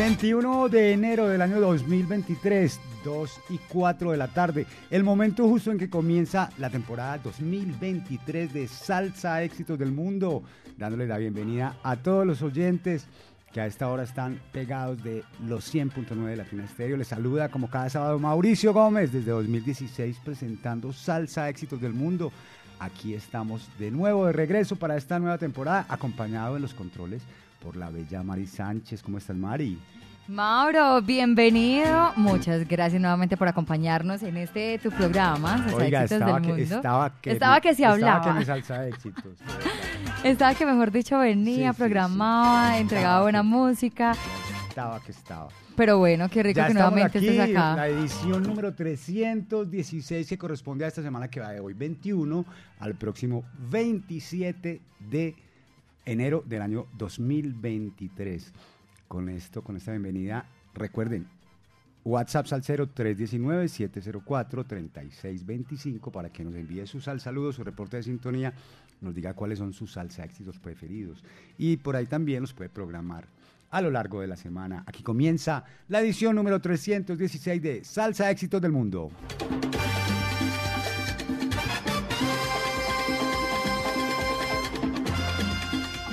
21 de enero del año 2023, 2 y 4 de la tarde, el momento justo en que comienza la temporada 2023 de Salsa Éxitos del Mundo, dándole la bienvenida a todos los oyentes que a esta hora están pegados de los 100.9 de Latina Estéreo. Les saluda como cada sábado Mauricio Gómez desde 2016 presentando Salsa Éxitos del Mundo. Aquí estamos de nuevo de regreso para esta nueva temporada, acompañado en los controles por la bella Mari Sánchez. ¿Cómo estás, Mari? Mauro, bienvenido. Muchas gracias nuevamente por acompañarnos en este tu programa. Oiga, estaba, que, estaba, que, estaba que se hablaba. Estaba que me salsa éxitos. estaba que, mejor dicho, venía, programaba, entregaba buena música. Estaba que estaba. Pero bueno, qué rico que nuevamente estés acá. La edición número 316 que corresponde a esta semana que va de hoy 21 al próximo 27 de enero del año 2023. Con esto, con esta bienvenida, recuerden, WhatsApp Salcero 319-704-3625 para que nos envíe su sal saludos, su reporte de sintonía, nos diga cuáles son sus salsa éxitos preferidos. Y por ahí también nos puede programar a lo largo de la semana. Aquí comienza la edición número 316 de Salsa Éxitos del Mundo.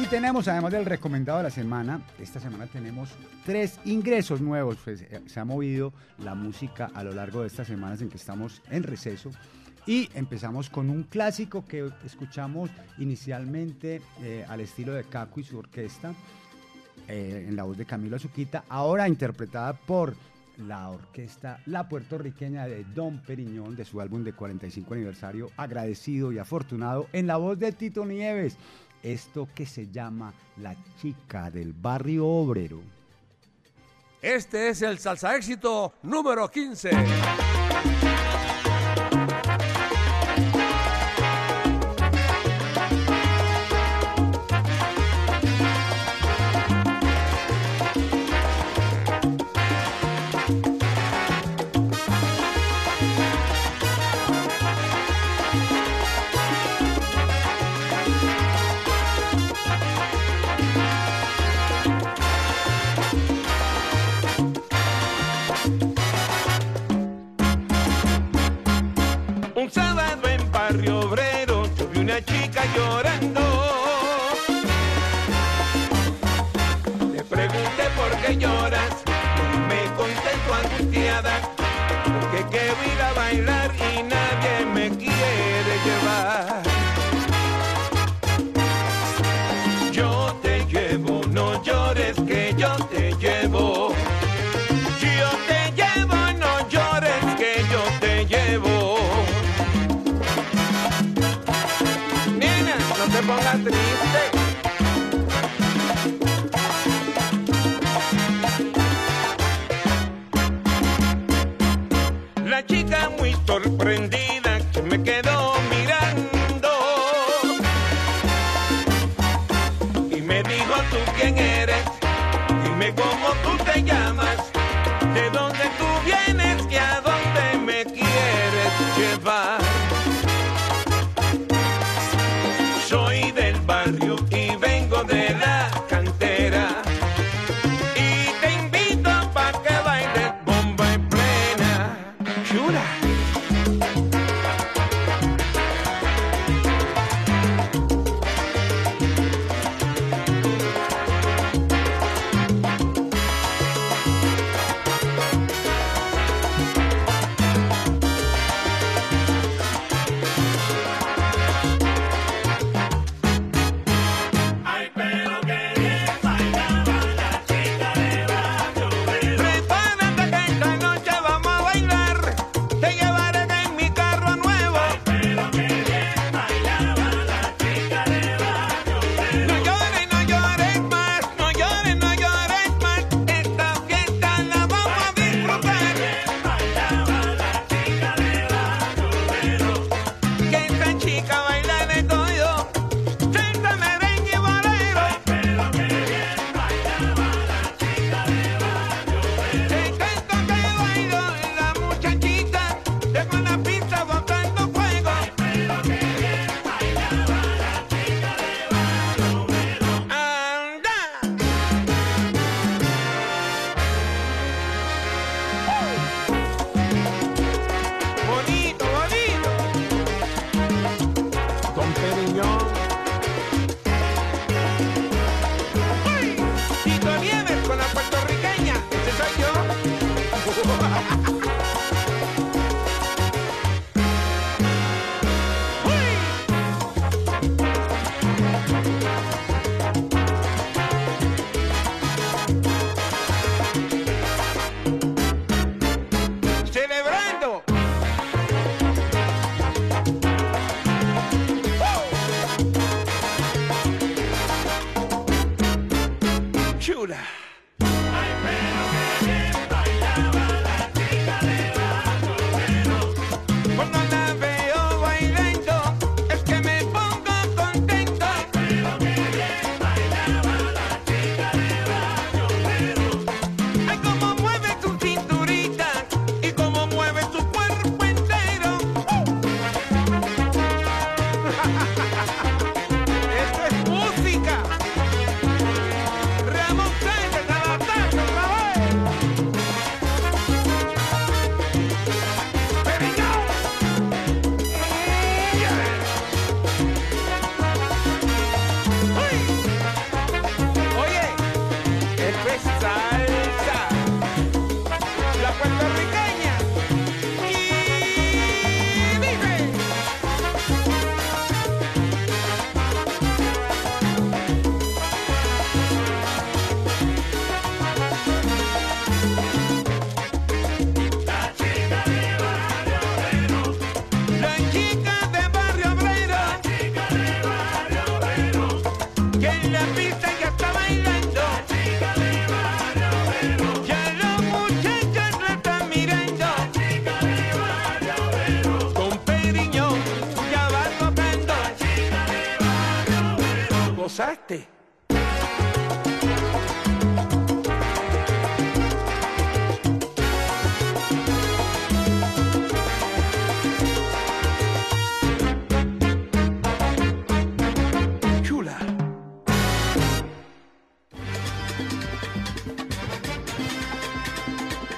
Tenemos, además del recomendado de la semana, esta semana tenemos tres ingresos nuevos. Pues, eh, se ha movido la música a lo largo de estas semanas en que estamos en receso. Y empezamos con un clásico que escuchamos inicialmente eh, al estilo de Caco y su orquesta, eh, en la voz de Camilo Azuquita, ahora interpretada por la orquesta La Puertorriqueña de Don Periñón, de su álbum de 45 aniversario, agradecido y afortunado, en la voz de Tito Nieves esto que se llama la chica del barrio obrero. Este es el salsa éxito número 15.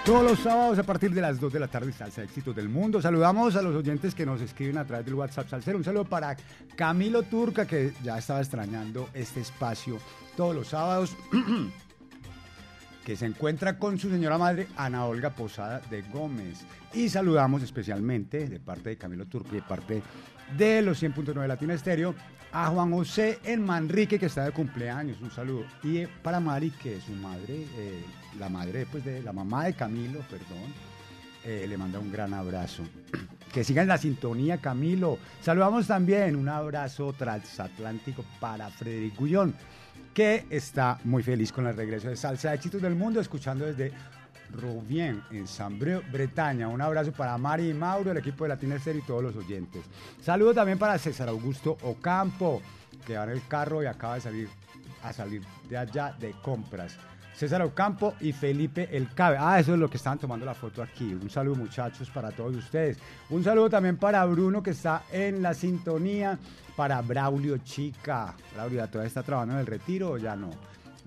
Todos los sábados a partir de las 2 de la tarde, Salsa Éxitos del Mundo. Saludamos a los oyentes que nos escriben a través del WhatsApp Salsero. Un saludo para Camilo Turca, que ya estaba extrañando este espacio todos los sábados. que se encuentra con su señora madre, Ana Olga Posada de Gómez. Y saludamos especialmente, de parte de Camilo Turca y de parte de los 100.9 Latina Estéreo, a Juan José en Manrique, que está de cumpleaños. Un saludo. Y para Mari, que es su madre, eh, la madre pues, de la mamá de Camilo, perdón, eh, le manda un gran abrazo. Que sigan la sintonía, Camilo. Saludamos también un abrazo transatlántico para Frederic Gullón, que está muy feliz con el regreso de Salsa Éxitos del Mundo, escuchando desde Rouvien, en Sambreu, Bretaña. Un abrazo para Mari y Mauro, el equipo de Latina Estéreo y todos los oyentes. Saludo también para César Augusto Ocampo, que va en el carro y acaba de salir a salir de allá de compras. César Ocampo y Felipe El Cabe. Ah, eso es lo que estaban tomando la foto aquí. Un saludo muchachos para todos ustedes. Un saludo también para Bruno que está en la sintonía. Para Braulio Chica. Braulio, ¿ya todavía está trabajando en el retiro o ya no?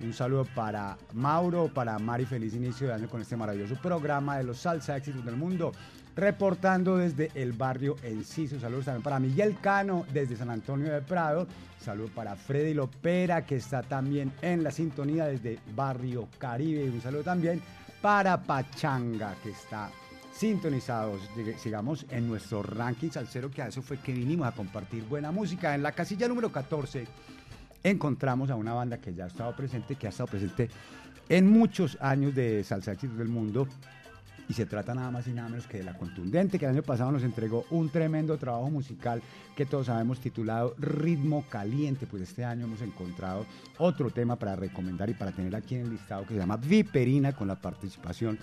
Un saludo para Mauro, para Mari, feliz inicio de año con este maravilloso programa de los salsa éxitos del mundo. Reportando desde el barrio Enciso. Saludos también para Miguel Cano desde San Antonio de Prado. Saludo para Freddy Lopera que está también en la sintonía desde Barrio Caribe. Y un saludo también para Pachanga que está sintonizados, sigamos en nuestro ranking salsero, que a eso fue que vinimos a compartir buena música. En la casilla número 14 encontramos a una banda que ya ha estado presente, que ha estado presente en muchos años de salsa del mundo. Y se trata nada más y nada menos que de La Contundente, que el año pasado nos entregó un tremendo trabajo musical que todos sabemos titulado Ritmo Caliente. Pues este año hemos encontrado otro tema para recomendar y para tener aquí en el listado que se llama Viperina con la participación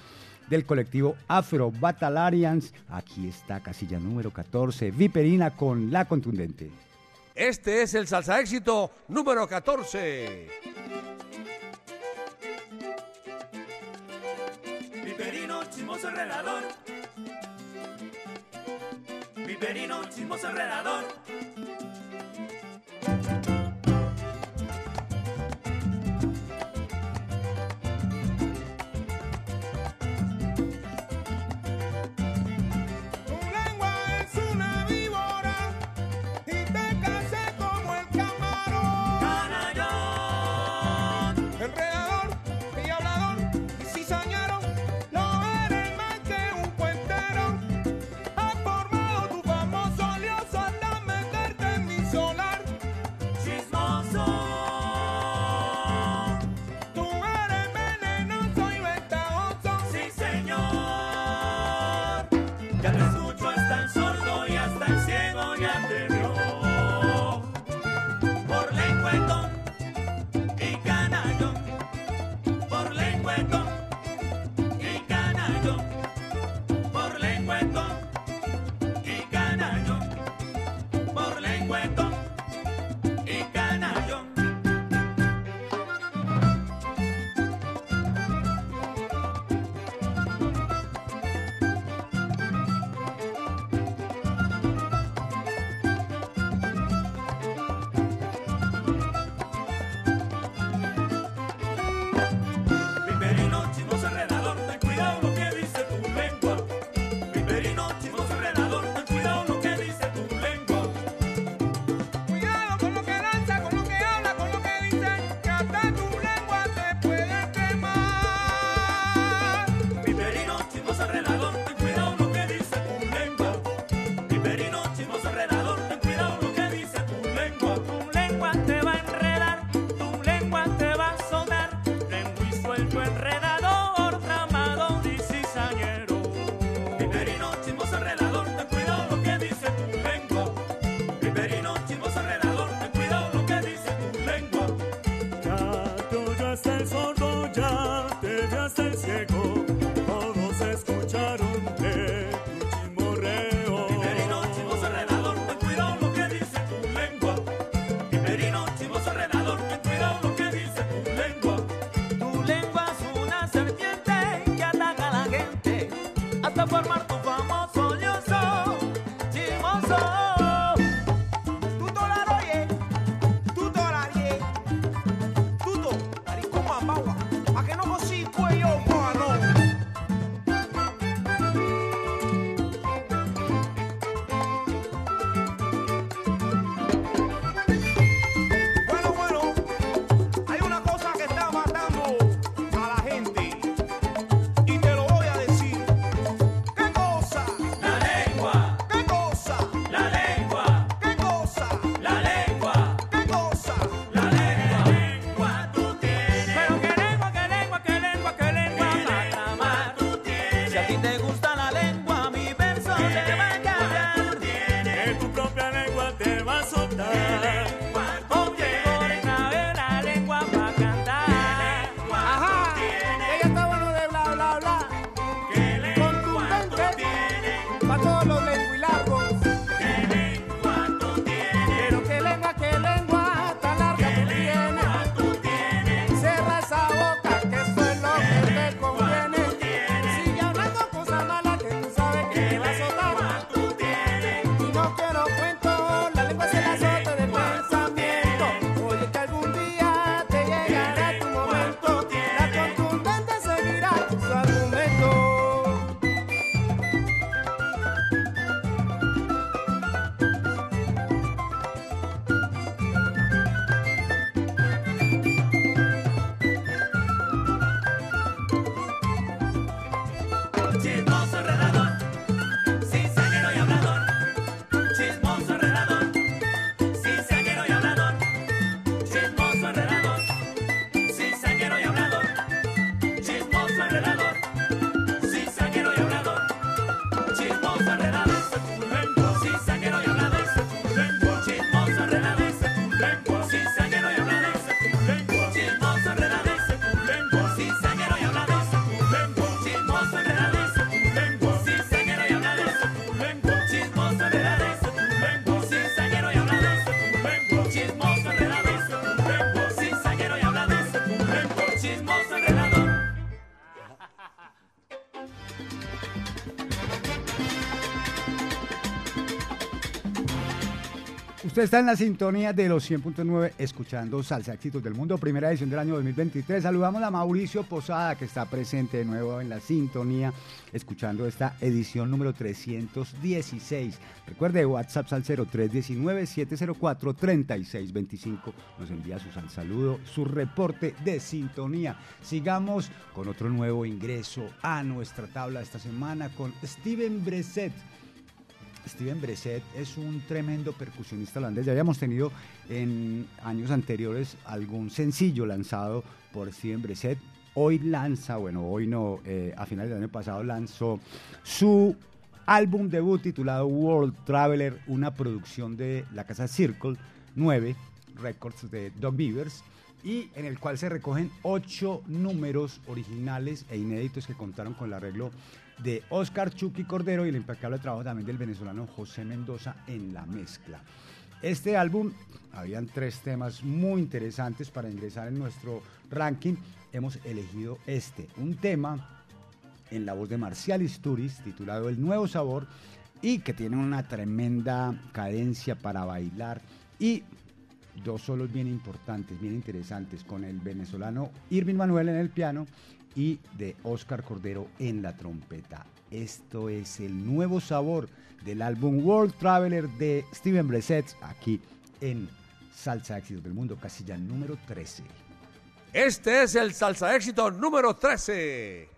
del colectivo Afro Batalarians. Aquí está casilla número 14, Viperina con La Contundente. Este es el salsa éxito número 14. Chismoso enredador. Viperino, chismoso enredador. Está en la sintonía de los 100.9 escuchando Salsa Éxitos del Mundo, primera edición del año 2023. Saludamos a Mauricio Posada que está presente de nuevo en la sintonía escuchando esta edición número 316. Recuerde WhatsApp al 0319-704-3625. Nos envía su sal saludo, su reporte de sintonía. Sigamos con otro nuevo ingreso a nuestra tabla esta semana con Steven Breset. Steven Breset es un tremendo percusionista holandés. Ya habíamos tenido en años anteriores algún sencillo lanzado por Steven Breset. Hoy lanza, bueno, hoy no, eh, a finales del año pasado lanzó su álbum debut titulado World Traveler, una producción de la casa Circle 9 Records de Doug Beavers y en el cual se recogen ocho números originales e inéditos que contaron con el arreglo de Oscar Chucky Cordero y el impecable trabajo también del venezolano José Mendoza en la mezcla. Este álbum, habían tres temas muy interesantes para ingresar en nuestro ranking. Hemos elegido este, un tema en la voz de Marcial Isturiz titulado El Nuevo Sabor y que tiene una tremenda cadencia para bailar y dos solos bien importantes, bien interesantes, con el venezolano Irving Manuel en el piano y de Oscar Cordero en la trompeta. Esto es el nuevo sabor del álbum World Traveler de Steven Breset aquí en Salsa Éxitos del Mundo, casilla número 13. Este es el salsa éxito número 13.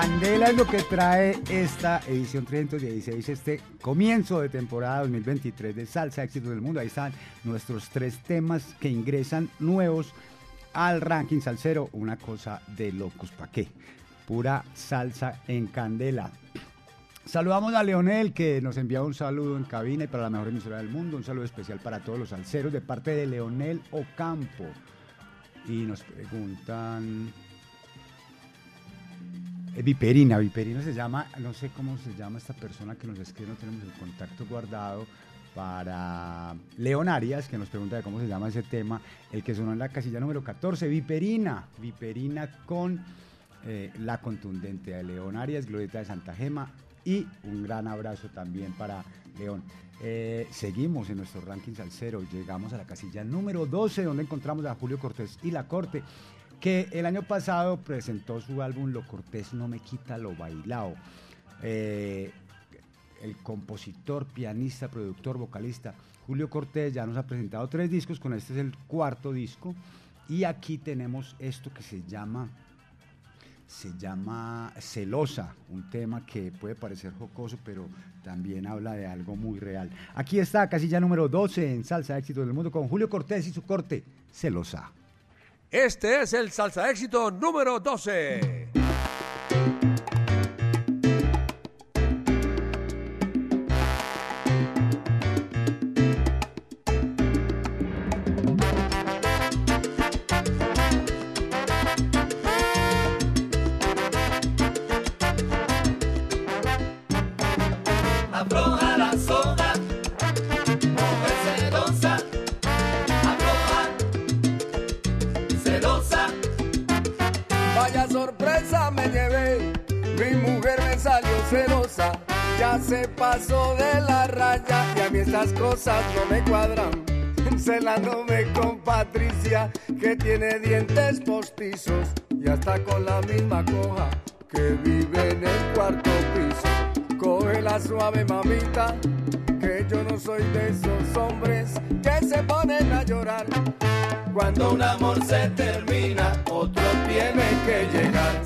Candela es lo que trae esta edición 316, este comienzo de temporada 2023 de Salsa Éxitos del Mundo. Ahí están nuestros tres temas que ingresan nuevos al ranking salsero. Una cosa de locos, ¿pa' qué? Pura salsa en Candela. Saludamos a Leonel que nos envía un saludo en cabina y para la mejor emisora del mundo. Un saludo especial para todos los salseros de parte de Leonel Ocampo. Y nos preguntan... Eh, Viperina, Viperina se llama, no sé cómo se llama esta persona que nos escribe, no tenemos el contacto guardado para Leon Arias, que nos pregunta de cómo se llama ese tema, el que sonó en la casilla número 14, Viperina, Viperina con eh, la contundente de León Arias, Glorieta de Santa Gema, y un gran abrazo también para León. Eh, seguimos en nuestro ranking salsero, llegamos a la casilla número 12, donde encontramos a Julio Cortés y La Corte, que el año pasado presentó su álbum Lo Cortés no me quita lo bailao. Eh, el compositor, pianista, productor, vocalista Julio Cortés ya nos ha presentado tres discos, con este es el cuarto disco. Y aquí tenemos esto que se llama se llama Celosa, un tema que puede parecer jocoso, pero también habla de algo muy real. Aquí está, casilla número 12 en Salsa Éxito del Mundo con Julio Cortés y su corte, Celosa. Este es el salsa éxito número 12. Estas cosas no me cuadran. Celándome con Patricia que tiene dientes postizos y hasta con la misma coja que vive en el cuarto piso. Coge la suave mamita, que yo no soy de esos hombres que se ponen a llorar. Cuando un amor se termina, otro tiene que llegar.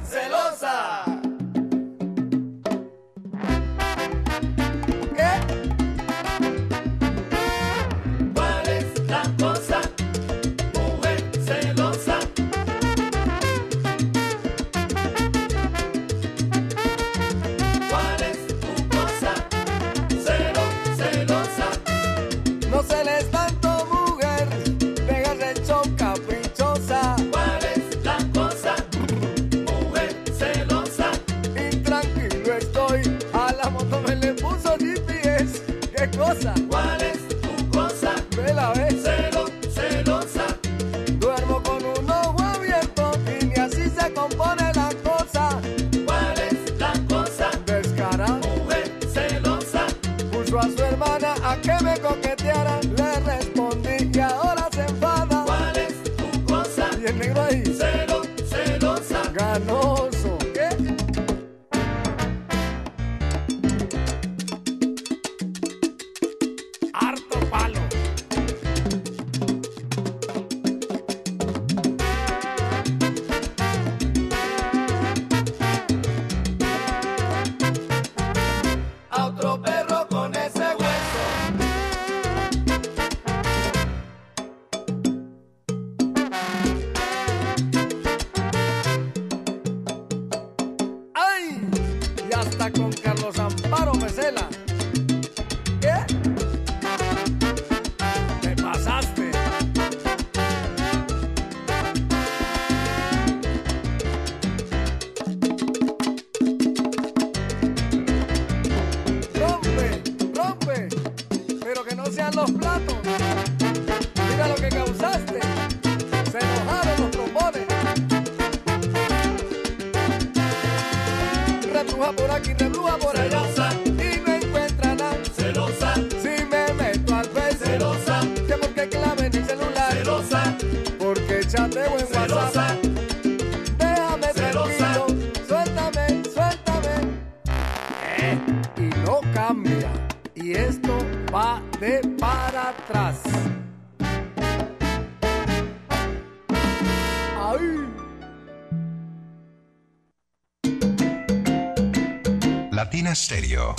Stereo.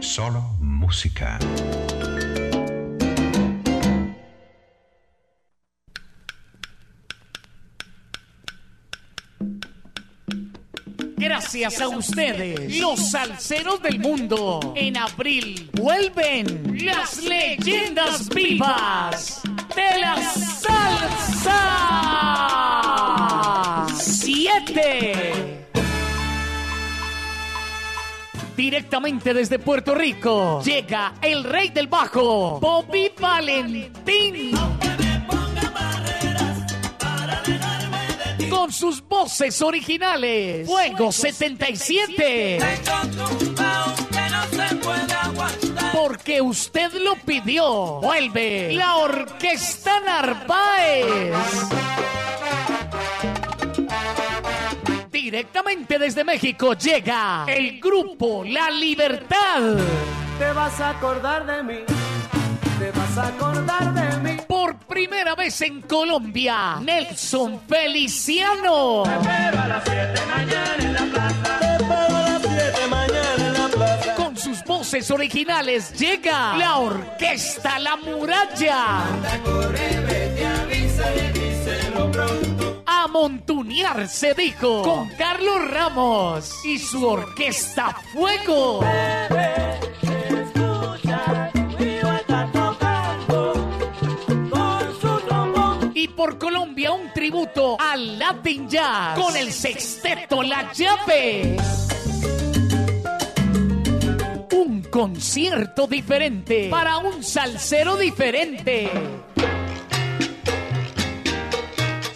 Solo música. Gracias a ustedes, los salseros del mundo. En abril vuelven las leyendas vivas de la salsa. Siete. Directamente desde Puerto Rico llega el rey del bajo, Bobby Valentín. Con sus voces originales. Fuego 77. Porque usted lo pidió. Vuelve la Orquesta Narváez. Directamente desde México llega el grupo La Libertad. Te vas a acordar de mí, te vas a acordar de mí. Por primera vez en Colombia, Nelson Feliciano. Pero a las 7 mañana en la plaza. Te espero a las 7 mañana en la plaza. Con sus voces originales llega la Orquesta La Muralla. Corre, vete, avísale, díselo pronto. A montunear se dijo con Carlos Ramos y su Orquesta Fuego. Y por Colombia un tributo al Latin Jazz con el sexteto La Llave. Un concierto diferente para un salsero diferente.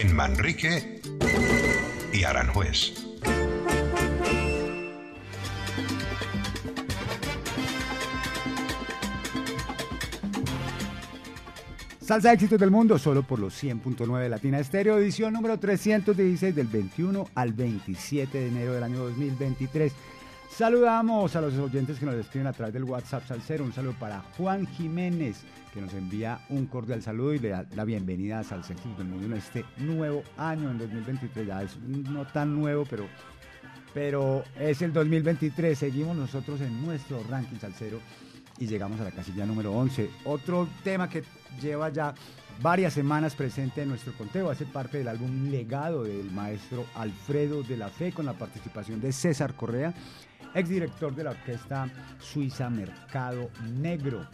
En Manrique y Aranjuez. Salsa éxitos del mundo, solo por los 100.9 de Latina Estéreo, edición número 316 del 21 al 27 de enero del año 2023. Saludamos a los oyentes que nos escriben a través del WhatsApp Salcero. Un saludo para Juan Jiménez, que nos envía un cordial saludo y le da la bienvenida a éxitos del mundo en este nuevo año, en 2023. Ya es no tan nuevo, pero, pero es el 2023. Seguimos nosotros en nuestro ranking Salcero y llegamos a la casilla número 11. Otro tema que lleva ya varias semanas presente en nuestro conteo, hace parte del álbum Legado del maestro Alfredo de la Fe con la participación de César Correa, exdirector de la orquesta suiza Mercado Negro.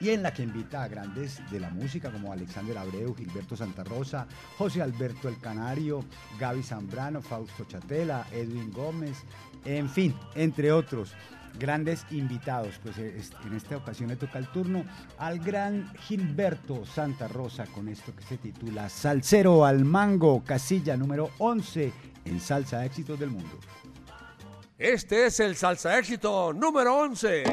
Y en la que invita a grandes de la música como Alexander Abreu, Gilberto Santa Rosa, José Alberto El Canario, Gaby Zambrano, Fausto Chatela, Edwin Gómez, en fin, entre otros grandes invitados. Pues eh, en esta ocasión le toca el turno al gran Gilberto Santa Rosa con esto que se titula Salsero al Mango, casilla número 11 en Salsa Éxitos del Mundo. Este es el salsa éxito número 11.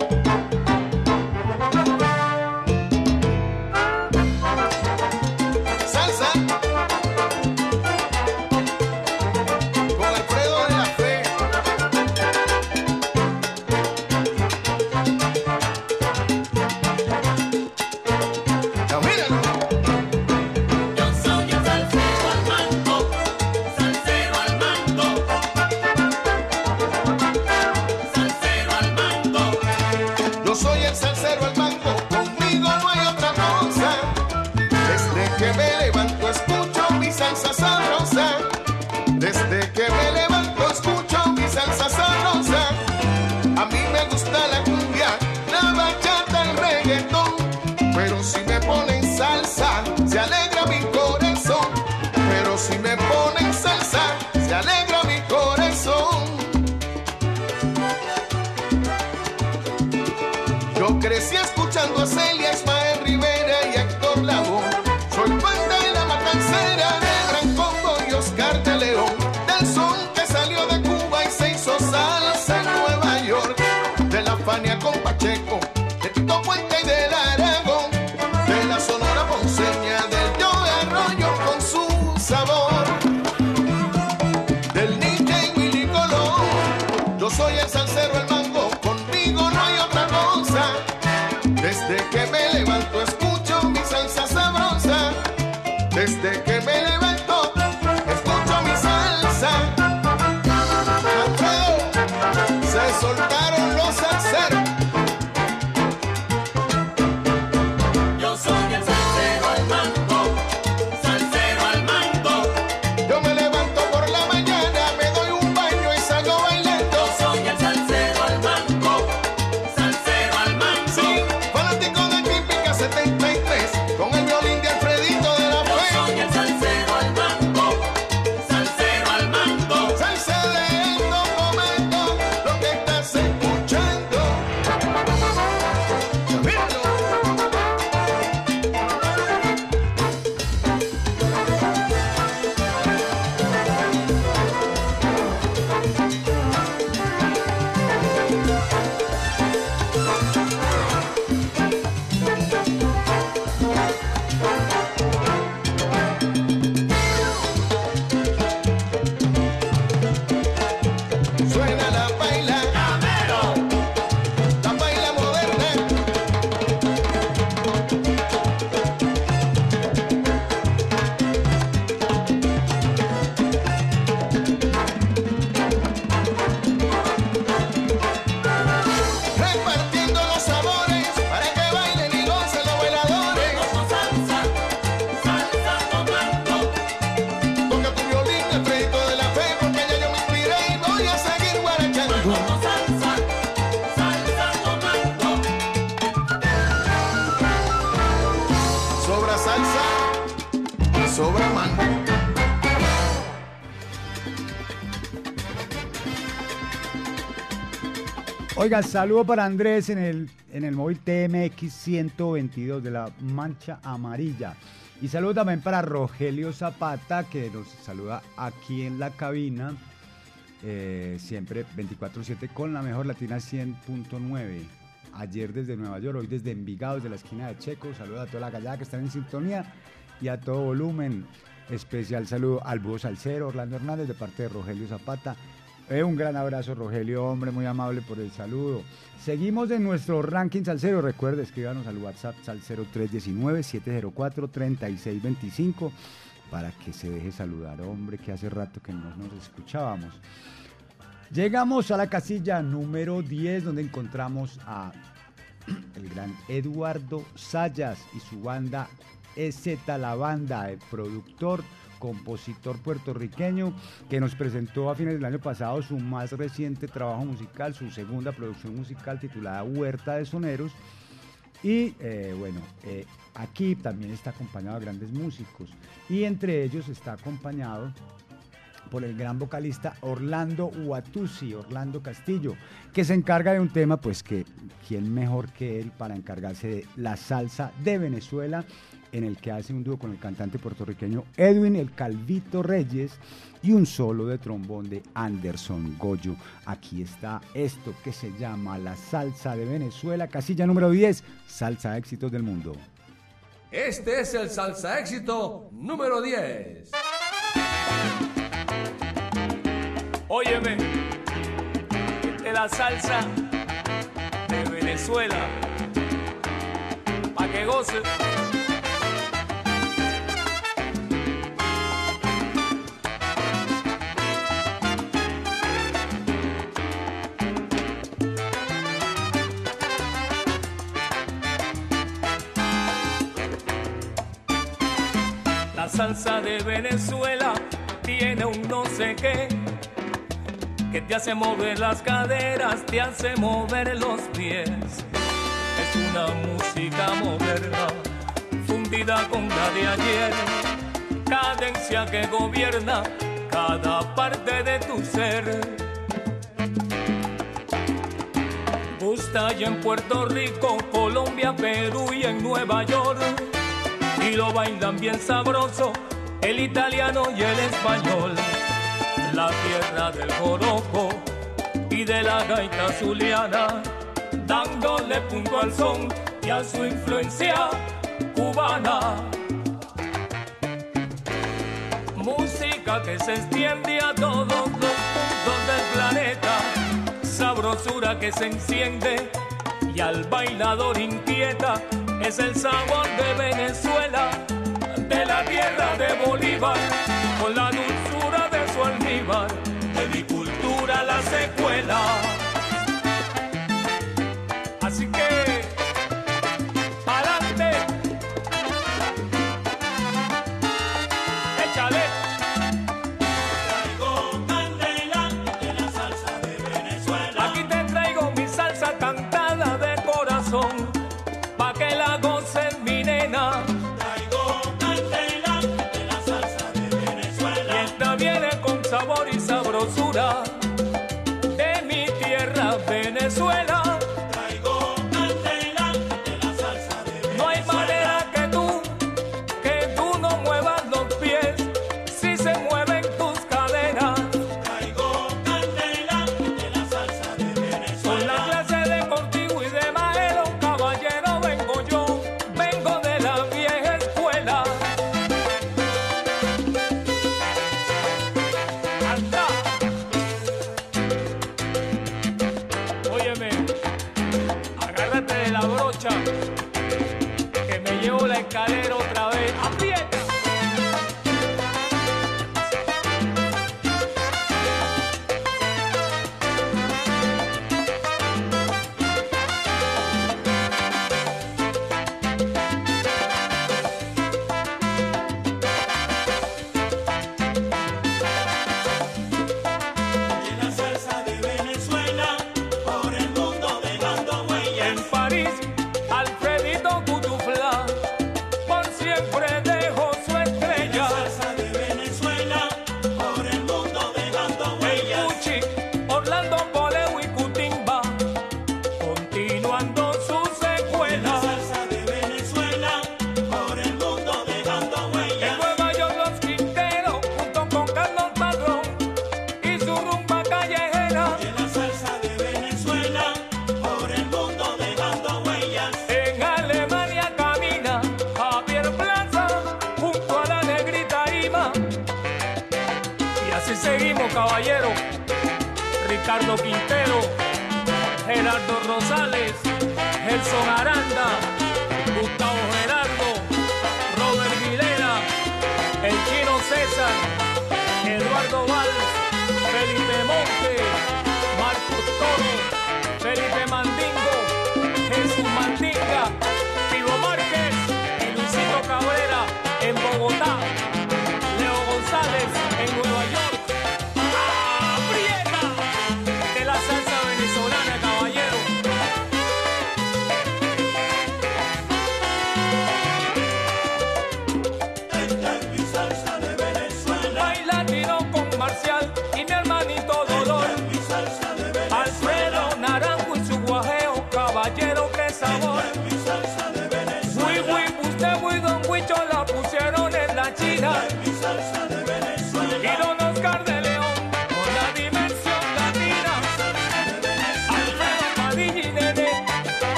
Oiga, saludo para Andrés en el, en el móvil TMX 122 de la Mancha Amarilla. Y saludo también para Rogelio Zapata, que nos saluda aquí en la cabina, eh, siempre 24-7 con la mejor latina 100.9. Ayer desde Nueva York, hoy desde Envigado, desde la esquina de Checo. Saludo a toda la gallada que están en sintonía y a todo volumen. Especial saludo al búho salsero Orlando Hernández de parte de Rogelio Zapata. Eh, un gran abrazo, Rogelio, hombre, muy amable por el saludo. Seguimos en nuestro ranking salsero. Recuerde, escríbanos al WhatsApp salsero 319-704-3625 para que se deje saludar, hombre, que hace rato que no nos escuchábamos. Llegamos a la casilla número 10, donde encontramos a el gran Eduardo Sayas y su banda EZ La Banda, el productor, compositor puertorriqueño, que nos presentó a fines del año pasado su más reciente trabajo musical, su segunda producción musical titulada Huerta de Soneros. Y eh, bueno, eh, aquí también está acompañado de grandes músicos. Y entre ellos está acompañado por el gran vocalista Orlando Uatusi, Orlando Castillo, que se encarga de un tema, pues que quién mejor que él para encargarse de la salsa de Venezuela, en el que hace un dúo con el cantante puertorriqueño Edwin El Calvito Reyes y un solo de trombón de Anderson Goyo. Aquí está esto que se llama la salsa de Venezuela, casilla número 10, salsa éxitos del mundo. Este es el salsa éxito número 10. Óyeme, de la salsa de Venezuela, pa' que goce. Salsa de Venezuela tiene un no sé qué que te hace mover las caderas, te hace mover los pies. Es una música moderna, fundida con la de ayer, cadencia que gobierna cada parte de tu ser. Gusta ya en Puerto Rico, Colombia, Perú y en Nueva York y lo bailan bien sabroso el italiano y el español. La tierra del joropo y de la gaita zuliana, dándole punto al son y a su influencia cubana. Música que se extiende a todos los puntos del planeta, sabrosura que se enciende y al bailador inquieta es el sabor de Venezuela, de la tierra de Bolívar, con la dulzura de su almíbar, de mi cultura la secuela.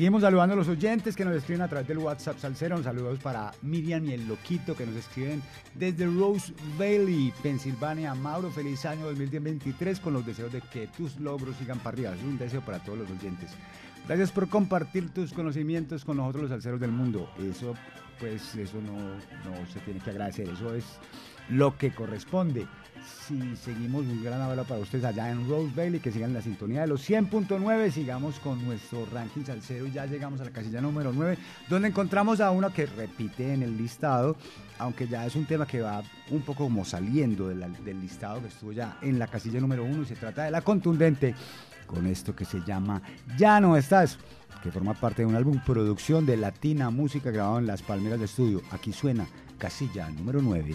Seguimos saludando a los oyentes que nos escriben a través del WhatsApp Salcero. Un saludos para Miriam y el Loquito que nos escriben desde Rose Valley, Pensilvania. Mauro, feliz año 2023 con los deseos de que tus logros sigan para arriba. Es un deseo para todos los oyentes. Gracias por compartir tus conocimientos con nosotros los salseros del mundo. Eso, pues, eso no, no se tiene que agradecer. Eso es lo que corresponde y seguimos. Un gran abrazo para ustedes allá en Rose Bailey, que sigan la sintonía de los 100.9. Sigamos con nuestro ranking salsero y ya llegamos a la casilla número 9, donde encontramos a uno que repite en el listado, aunque ya es un tema que va un poco como saliendo del listado que estuvo ya en la casilla número 1 y se trata de la contundente con esto que se llama Ya no estás que forma parte de un álbum producción de Latina Música grabado en Las Palmeras de Estudio. Aquí suena casilla número 9.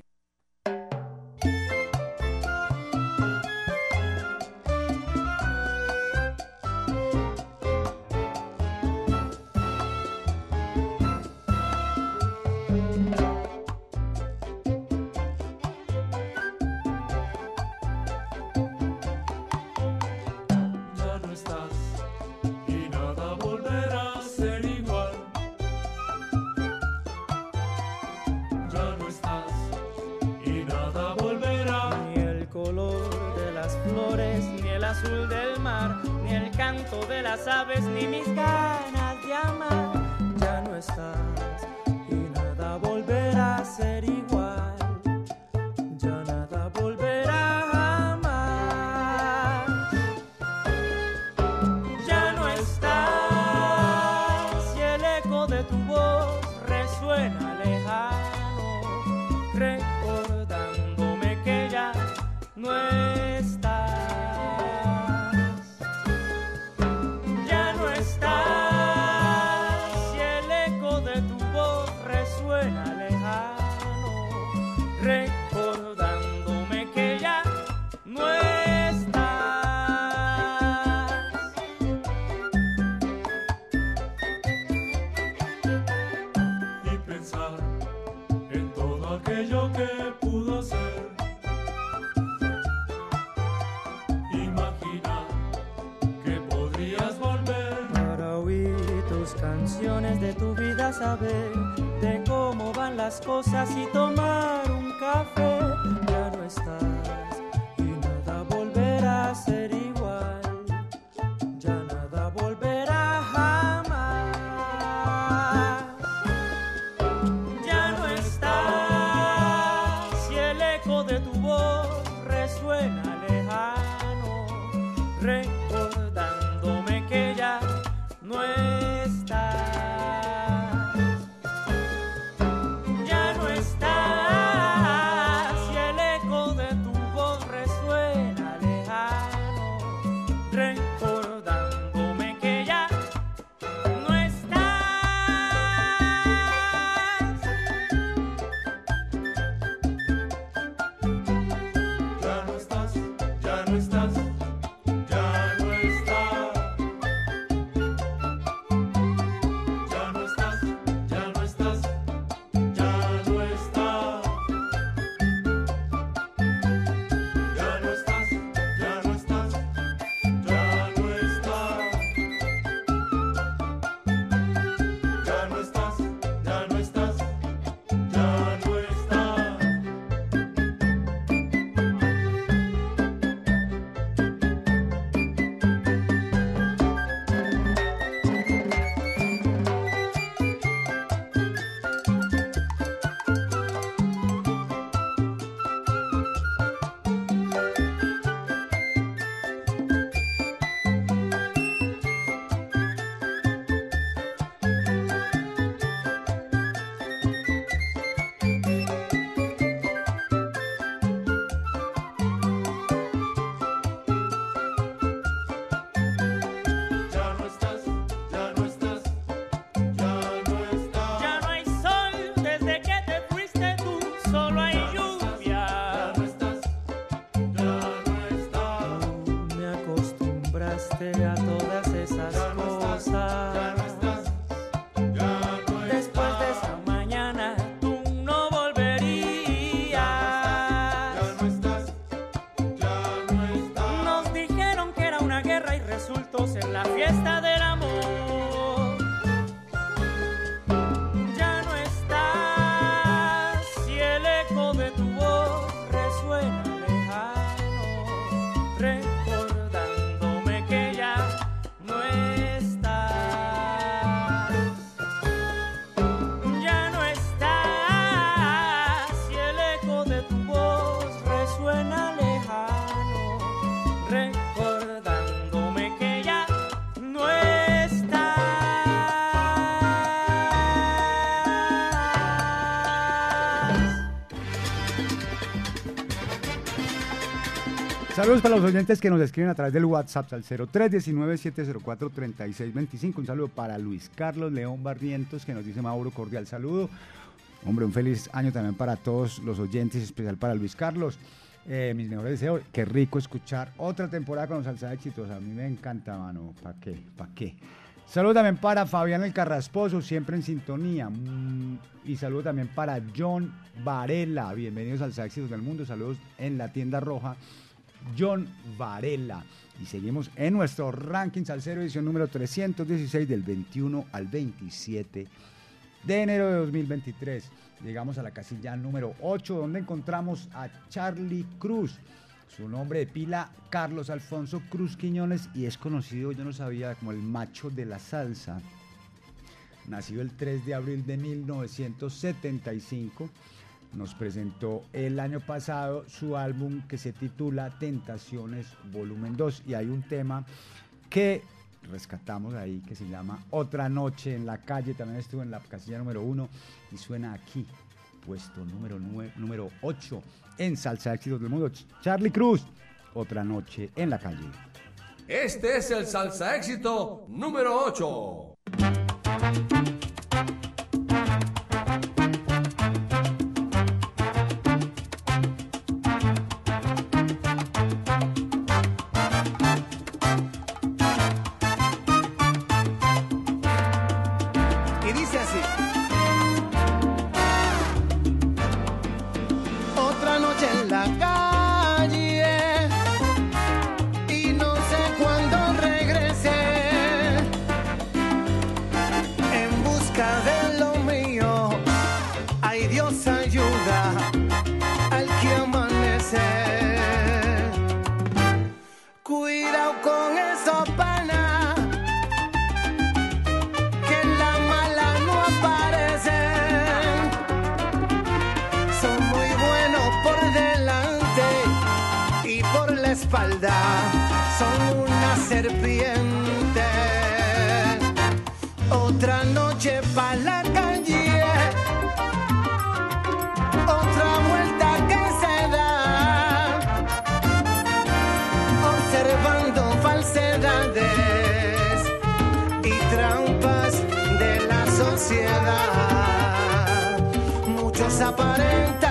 Saludos para los oyentes que nos escriben a través del WhatsApp al 0319-704-3625. Un saludo para Luis Carlos León Barrientos que nos dice Mauro, cordial saludo. Hombre, un feliz año también para todos los oyentes, especial para Luis Carlos. Eh, mis mejores deseos. Qué rico escuchar otra temporada con los salsa éxitos. A mí me encanta, mano. ¿Para qué? ¿Para qué? Saludo también para Fabián el Carrasposo, siempre en sintonía. Mm, Y saludo también para John Varela. Bienvenidos al Éxitos del Mundo. Saludos en la tienda roja. John Varela. Y seguimos en nuestro ranking salsero, edición número 316 del 21 al 27 de enero de 2023. Llegamos a la casilla número 8, donde encontramos a Charlie Cruz. Su nombre de pila, Carlos Alfonso Cruz Quiñones, y es conocido, yo no sabía, como el macho de la salsa. Nacido el 3 de abril de 1975. Nos presentó el año pasado su álbum que se titula Tentaciones Volumen 2. Y hay un tema que rescatamos ahí que se llama Otra Noche en la calle. También estuvo en la casilla número 1 y suena aquí, puesto número, número 8 en Salsa Éxitos del Mundo. Ch- Charlie Cruz, Otra Noche en la calle. Este es el salsa éxito número 8. Falsedades y trampas de la sociedad. Muchos aparentan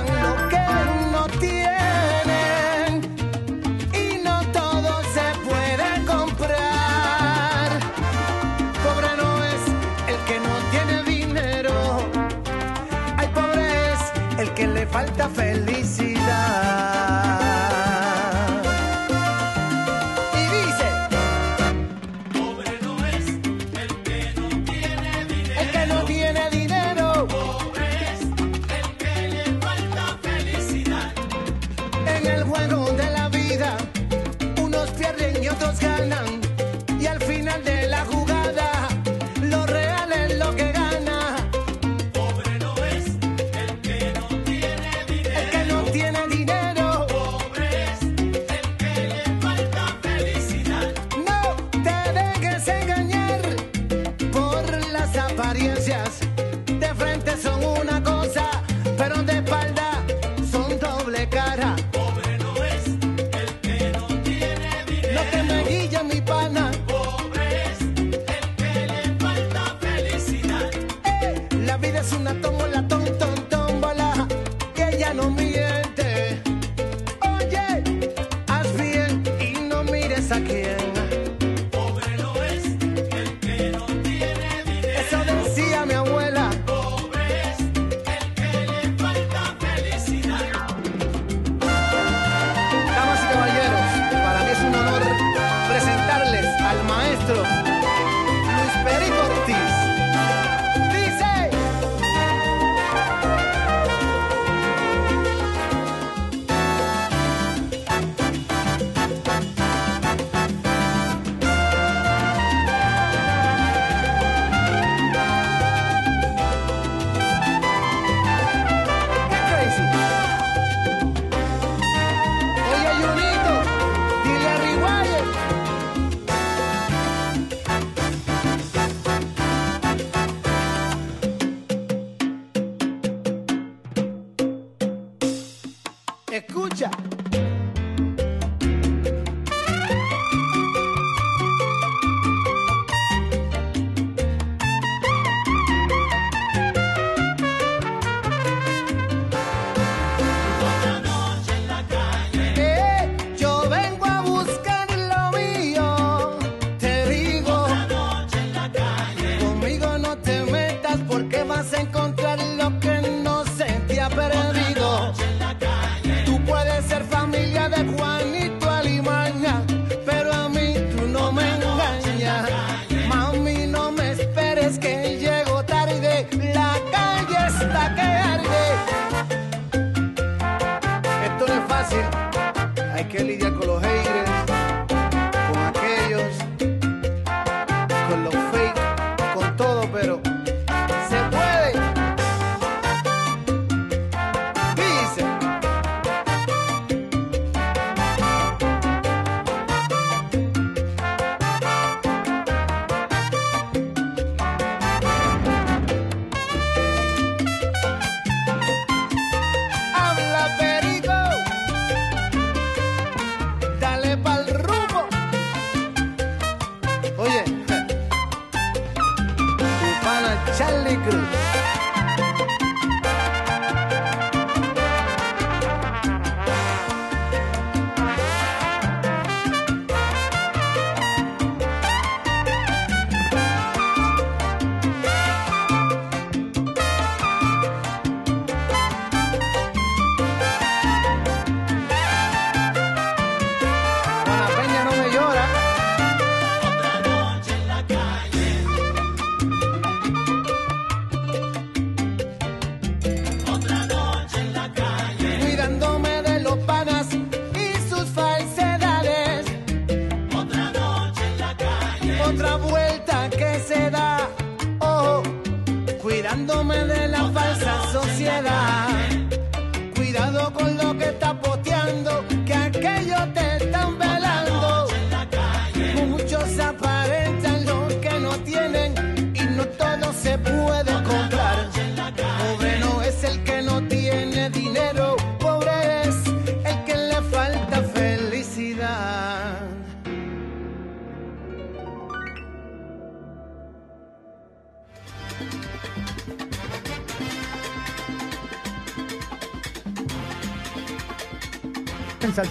Charlie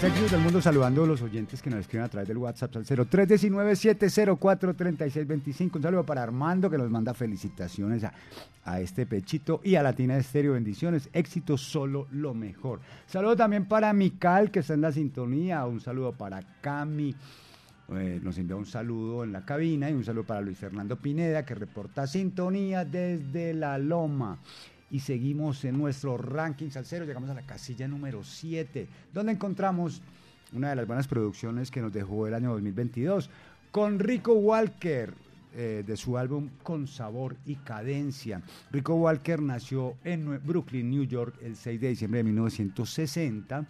Éxitos del Mundo saludando a los oyentes que nos escriben a través del WhatsApp al 0319-704-3625. Un saludo para Armando que nos manda felicitaciones a, a este pechito y a Latina Estéreo. Bendiciones, éxito, solo lo mejor. Saludo también para Mical que está en la sintonía. Un saludo para Cami. eh, nos envía un saludo en la cabina y un saludo para Luis Fernando Pineda que reporta sintonía desde La Loma. Y seguimos en nuestro ranking salsero, llegamos a la casilla número 7, donde encontramos una de las buenas producciones que nos dejó el año 2022, con Rico Walker, eh, de su álbum Con Sabor y Cadencia. Rico Walker nació en Brooklyn, New York, el 6 de diciembre de 1960.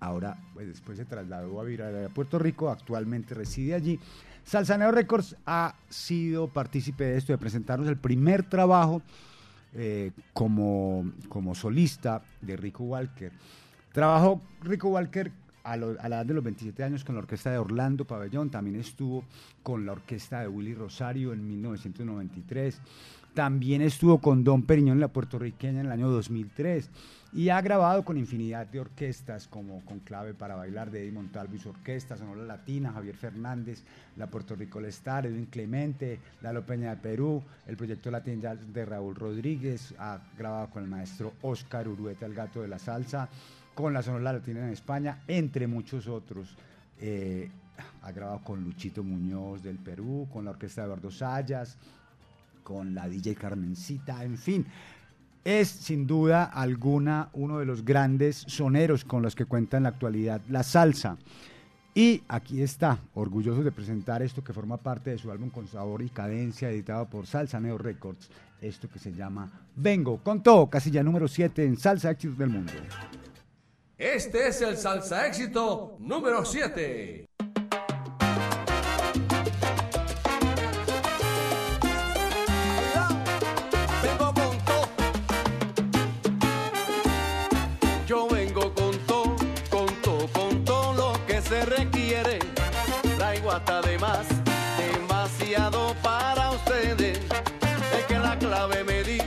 Ahora, pues después se trasladó a vivir a Puerto Rico, actualmente reside allí. Salsaneo Records ha sido partícipe de esto, de presentarnos el primer trabajo eh, como, como solista de Rico Walker. Trabajó Rico Walker a, la edad de los 27 años con la orquesta de Orlando Pabellón, también estuvo con la orquesta de Willy Rosario en 1993, también estuvo con Don Periñón, la puertorriqueña, en el año 2003, y ha grabado con infinidad de orquestas como con Clave para Bailar de Eddie Montalvo y su orquesta, Sonora Latina, Javier Fernández, la Puerto Rico Star, Edwin Clemente, Lalo Peña de Perú, el proyecto Latin de Raúl Rodríguez, ha grabado con el maestro Oscar Urueta, el gato de la salsa, con la Sonora Latina en España, entre muchos otros. Eh, ha grabado con Luchito Muñoz del Perú, con la orquesta de Eduardo Sayas, con la DJ Carmencita, en fin. Es sin duda alguna uno de los grandes soneros con los que cuenta en la actualidad la salsa. Y aquí está, orgulloso de presentar esto que forma parte de su álbum con sabor y cadencia, editado por Salsa Neo Records, esto que se llama Vengo con todo, casilla número 7 en Salsa Éxitos del Mundo. Este es el salsa éxito número 7. Para ustedes. Es que la clave me di,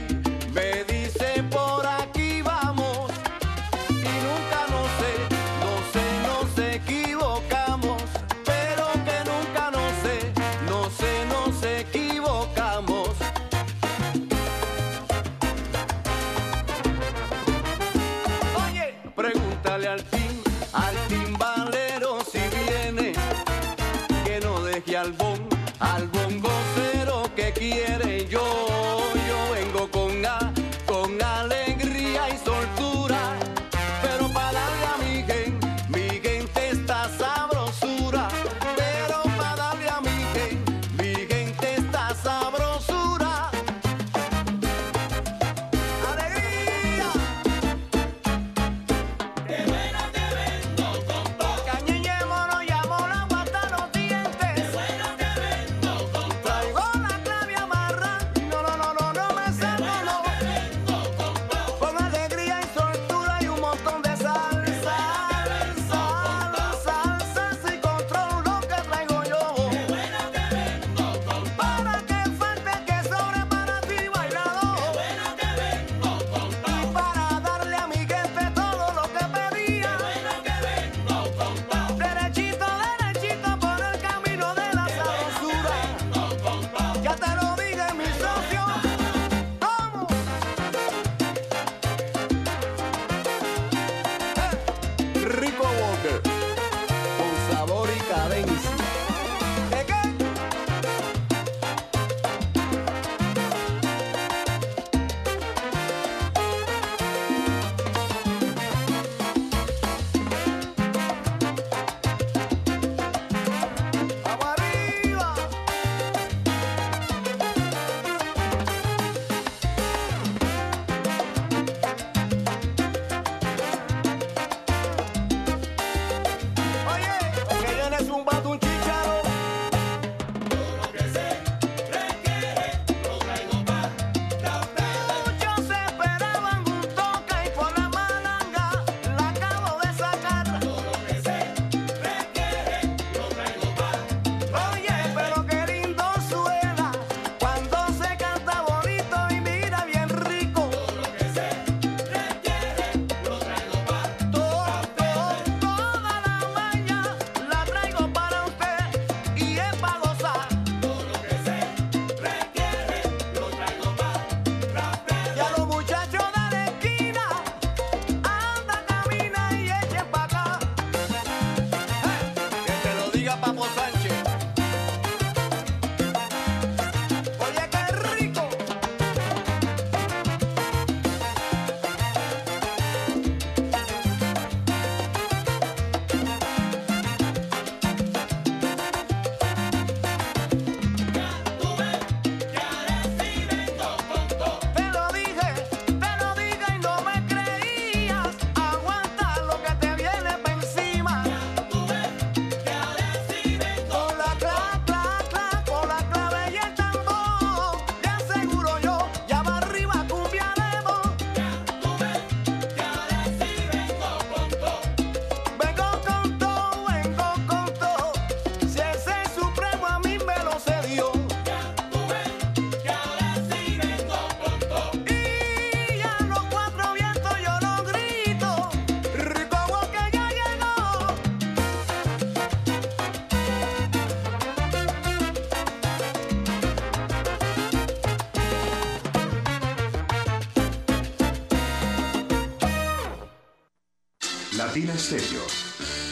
Latina Stereo.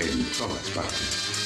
En todas partes.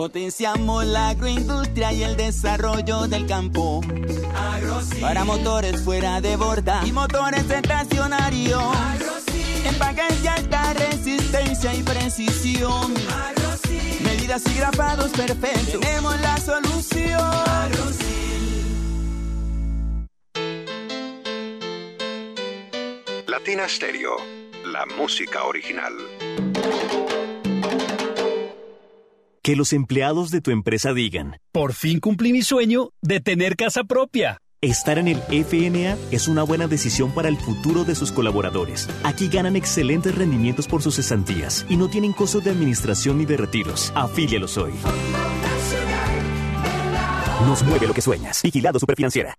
Potenciamos la agroindustria y el desarrollo del campo. Para motores fuera de borda y motores estacionarios. Empaques de alta resistencia y precisión. Medidas y grapados perfectos. Tenemos la solución. Latina Stereo. La música original. Que los empleados de tu empresa digan, por fin cumplí mi sueño de tener casa propia. Estar en el FNA es una buena decisión para el futuro de sus colaboradores. Aquí ganan excelentes rendimientos por sus cesantías y no tienen costos de administración ni de retiros. Afílialos hoy. Nos mueve lo que sueñas. Vigilado Superfinanciera.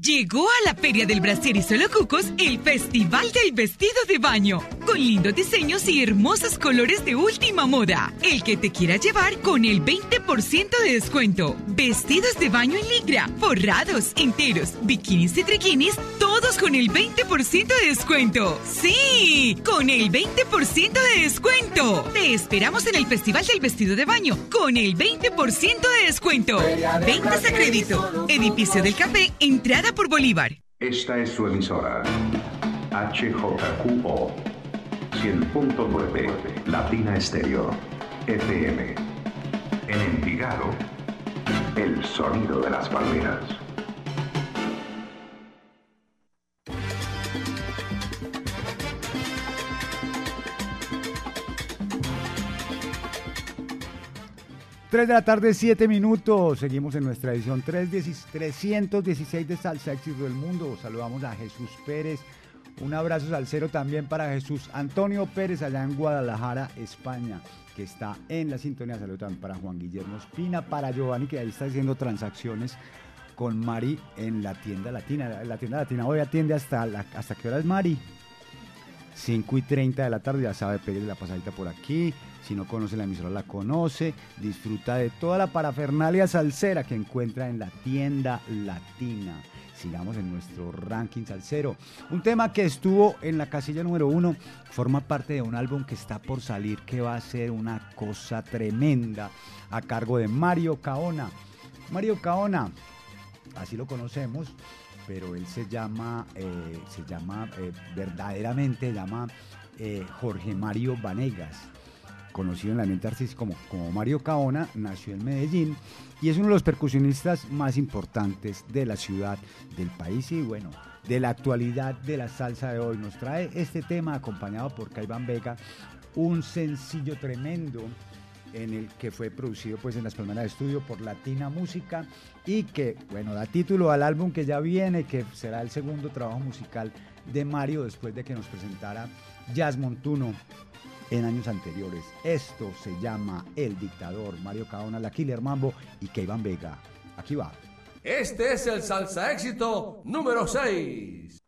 Llegó a la Feria del Brasier y Solo Cucos el Festival del Vestido de Baño, con lindos diseños y hermosos colores de última moda. El que te quiera llevar con el 20% de descuento. Vestidos de baño en ligra, forrados, enteros, bikinis y triquinis, todos con el 20% de descuento. ¡Sí! ¡Con el 20% de descuento! Te esperamos en el Festival del Vestido de Baño con el 20% de descuento. Ventas a crédito. Edificio del Café, entrada por Bolívar. Esta es su emisora. HJQO 100.9 Latina Stereo FM. En Envigado, el sonido de las palmeras. Tres de la tarde, siete minutos. Seguimos en nuestra edición 316 316 de Salsa Éxito del Mundo. Saludamos a Jesús Pérez. Un abrazo salsero también para Jesús Antonio Pérez allá en Guadalajara, España, que está en la sintonía. Saludos también para Juan Guillermo Espina, para Giovanni, que ahí está haciendo transacciones con Mari en la tienda latina. La tienda latina hoy atiende hasta, la, hasta qué hora es Mari. 5 y 30 de la tarde, ya sabe, Pérez la pasadita por aquí. Si no conoce la emisora, la conoce. Disfruta de toda la parafernalia salsera que encuentra en la tienda latina. Sigamos en nuestro ranking salsero. Un tema que estuvo en la casilla número uno forma parte de un álbum que está por salir, que va a ser una cosa tremenda, a cargo de Mario Caona. Mario Caona, así lo conocemos, pero él se llama, eh, se llama eh, verdaderamente, llama eh, Jorge Mario Vanegas, conocido en la mente artística como, Mario Caona, nació en Medellín y es uno de los percusionistas más importantes de la ciudad, del país y bueno, de la actualidad de la salsa de hoy. Nos trae este tema acompañado por Caiván Vega, un sencillo tremendo en el que fue producido pues en las palmeras de estudio por Latina Música y que bueno da título al álbum que ya viene que será el segundo trabajo musical de Mario después de que nos presentara Jazz Montuno en años anteriores. Esto se llama El Dictador, Mario Caona, La Killer Mambo y Keivan Vega. Aquí va. Este es el salsa éxito número 6.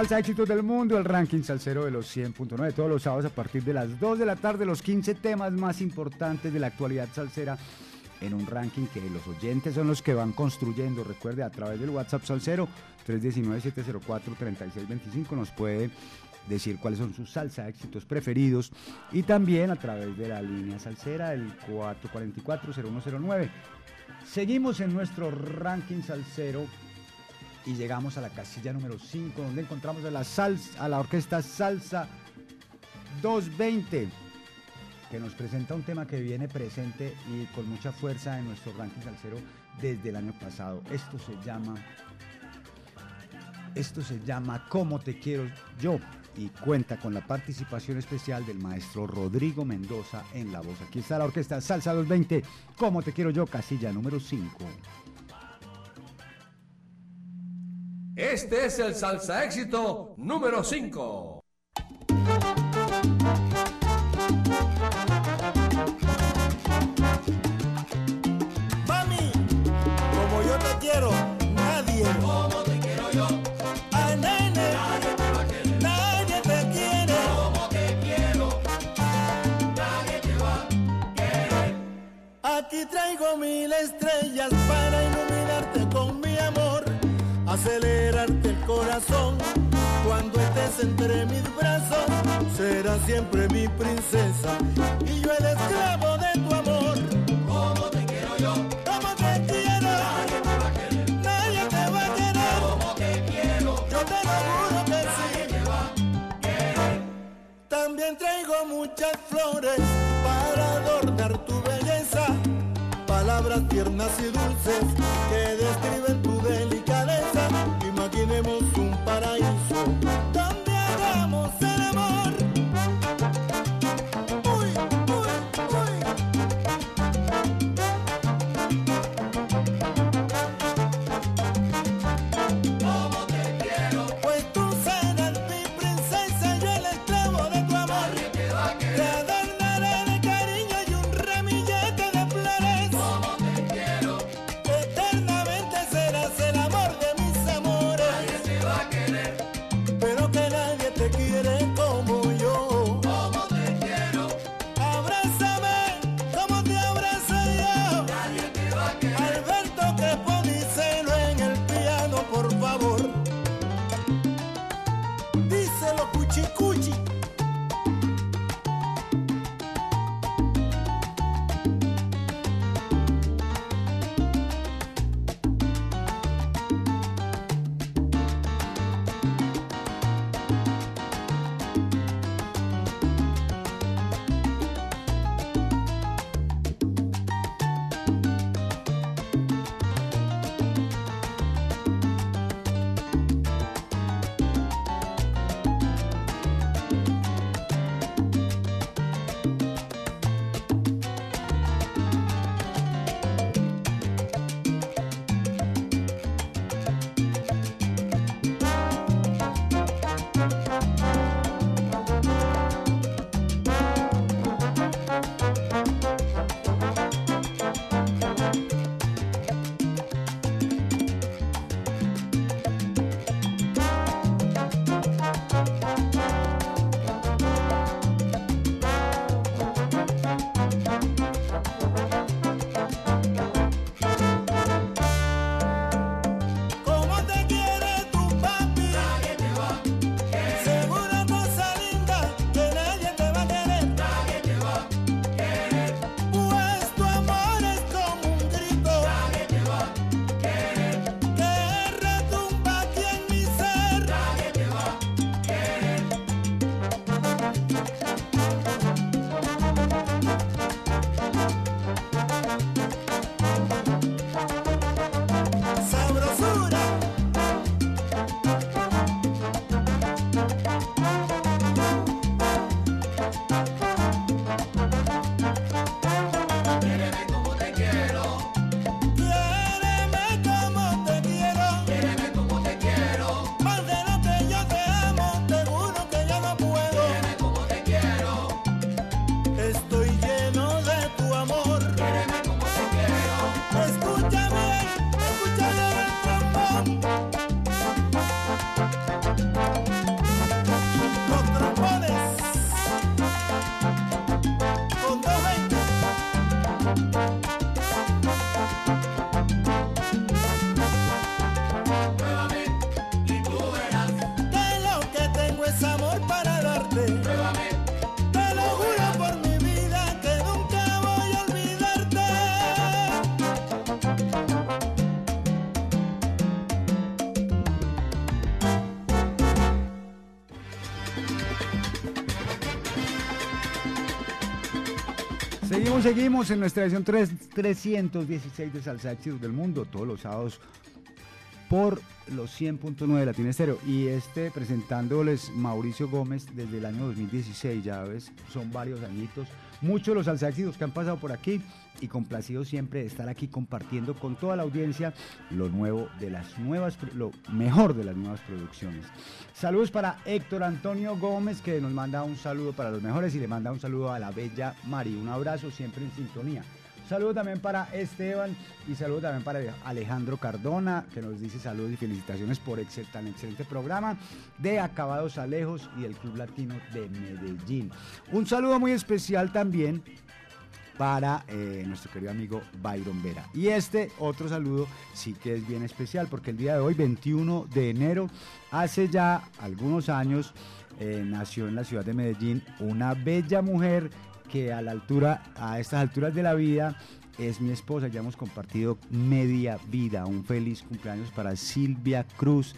Salsa Éxitos del Mundo, el ranking salsero de los 100.9, todos los sábados a partir de las 2 de la tarde, los 15 temas más importantes de la actualidad salsera en un ranking que los oyentes son los que van construyendo. Recuerde, a través del WhatsApp Salsero 319-704-3625 nos puede decir cuáles son sus salsa éxitos preferidos y también a través de la línea salsera el 444-0109. Seguimos en nuestro ranking salsero y llegamos a la casilla número 5 donde encontramos a la, salsa, orquesta Salsa 220 que nos presenta un tema que viene presente y con mucha fuerza en nuestro ranking salsero desde el año pasado. Esto se llama esto se llama Cómo te quiero yo y cuenta con la participación especial del maestro Rodrigo Mendoza en la voz. Aquí está la orquesta Salsa 220, Cómo te quiero yo, casilla número 5. Este es el salsa éxito número 5. Mami, como yo te quiero, nadie. Como te quiero yo. A nene, nadie te va a querer. Nadie te quiere. Como te quiero, nadie te va a querer. Aquí traigo mil estrellas para acelerarte el corazón. Cuando estés entre mis brazos, serás siempre mi princesa y yo el esclavo de tu amor. Como te quiero yo, como te quiero, nadie te va a querer, nadie te va a querer, como te quiero, yo te lo juro que sí. Te va a querer. También traigo muchas flores para adornar tu belleza, palabras tiernas y dulces que describen. Imaginemos un Seguimos, seguimos en nuestra edición 3 316 de Salsa del Mundo, todos los sábados por los 100.9 de Latina Estéreo. Y este presentándoles Mauricio Gómez desde el año 2016, ya ves, son varios añitos. Muchos de los salsa éxitos que han pasado por aquí y complacido siempre de estar aquí compartiendo con toda la audiencia lo nuevo de las nuevas, lo mejor de las nuevas producciones. Saludos para Héctor Antonio Gómez que nos manda un saludo para los mejores y le manda un saludo a la bella Mari. Un abrazo siempre en sintonía. Saludo también para Esteban y saludo también para Alejandro Cardona, que nos dice saludos y felicitaciones por excel- tan excelente programa de Acabados Alejos y el Club Latino de Medellín. Un saludo muy especial también para eh, nuestro querido amigo Byron Vera. Y este otro saludo sí que es bien especial porque el día de hoy, 21 de enero, hace ya algunos años, eh, nació en la ciudad de Medellín una bella mujer que a la altura, a estas alturas de la vida, es mi esposa. Ya hemos compartido media vida. Un feliz cumpleaños para Silvia Cruz.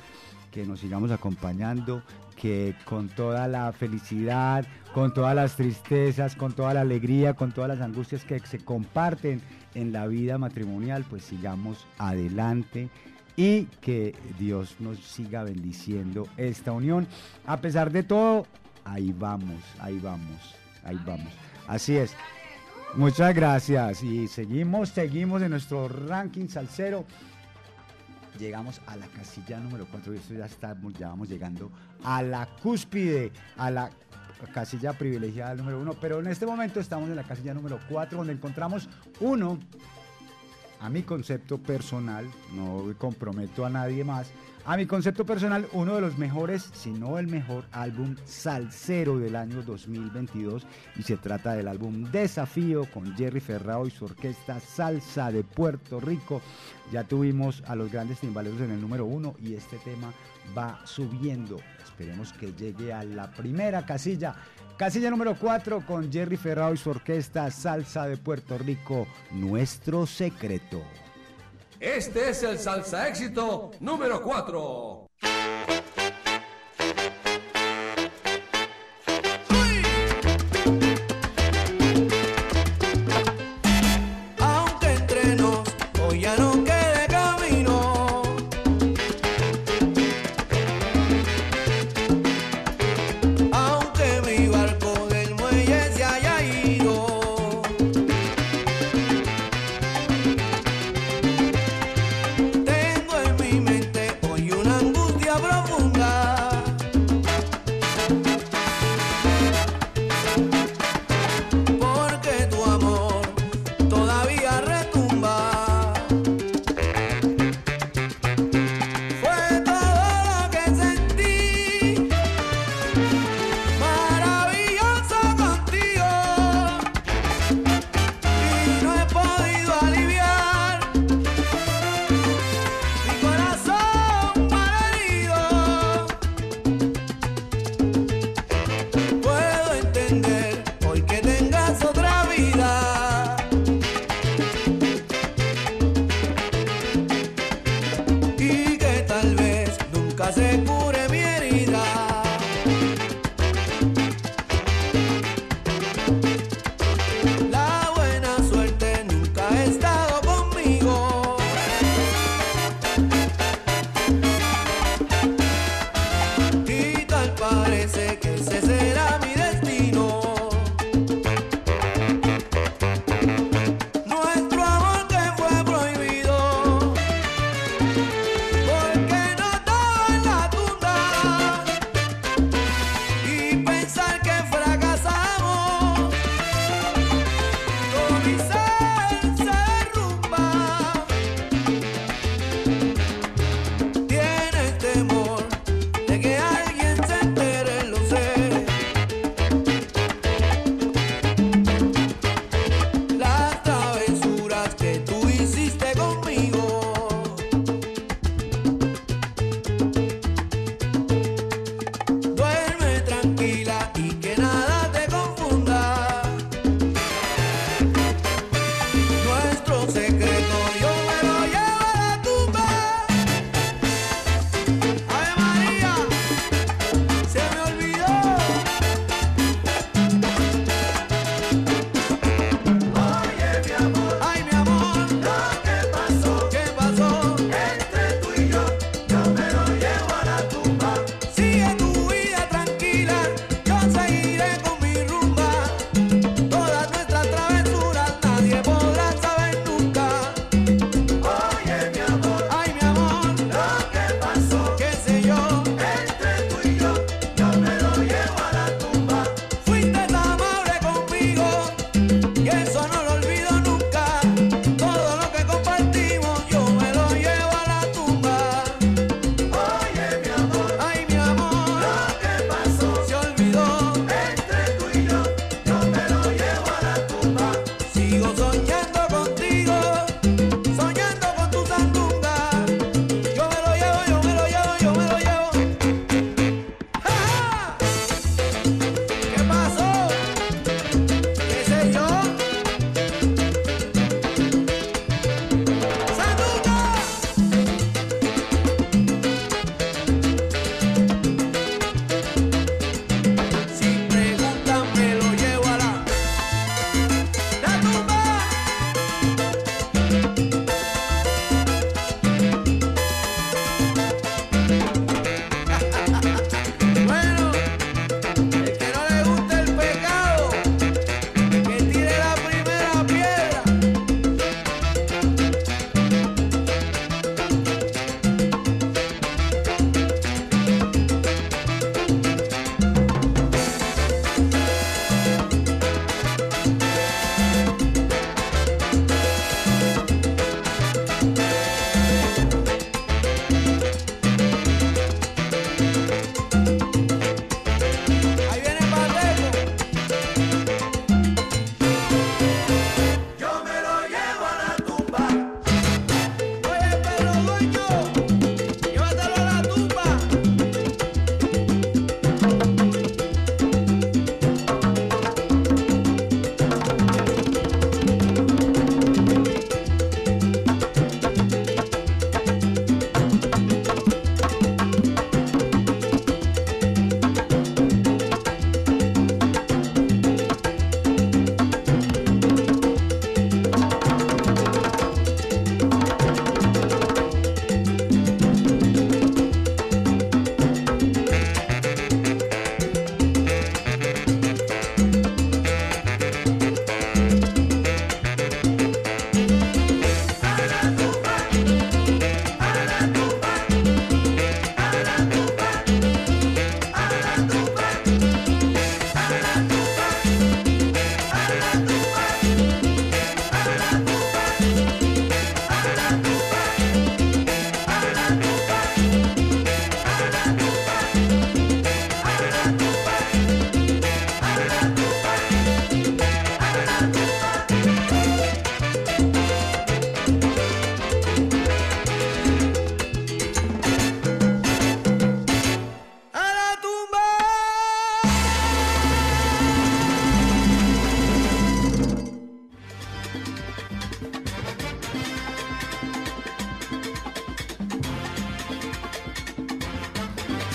Que nos sigamos acompañando, que con toda la felicidad, con todas las tristezas, con toda la alegría, con todas las angustias que se comparten en la vida matrimonial, pues sigamos adelante y que Dios nos siga bendiciendo esta unión. A pesar de todo, ahí vamos, ahí vamos, ahí vamos. Así es. Muchas gracias y seguimos, seguimos en nuestro ranking salsero. Llegamos a la casilla número 4 y esto ya estamos, ya vamos llegando a la cúspide, a la casilla privilegiada número 1, pero en este momento estamos en la casilla número 4 donde encontramos uno, a mi concepto personal, no comprometo a nadie más, a mi concepto personal, uno de los mejores, si no el mejor álbum salsero del año 2022 y se trata del álbum Desafío con Jerry Ferrao y su orquesta Salsa de Puerto Rico. Ya tuvimos a los grandes timbaleros en el número uno y este tema va subiendo. Esperemos que llegue a la primera casilla. Casilla número 4 con Jerry Ferrao y su orquesta Salsa de Puerto Rico, Nuestro Secreto. Este es el salsa éxito número 4.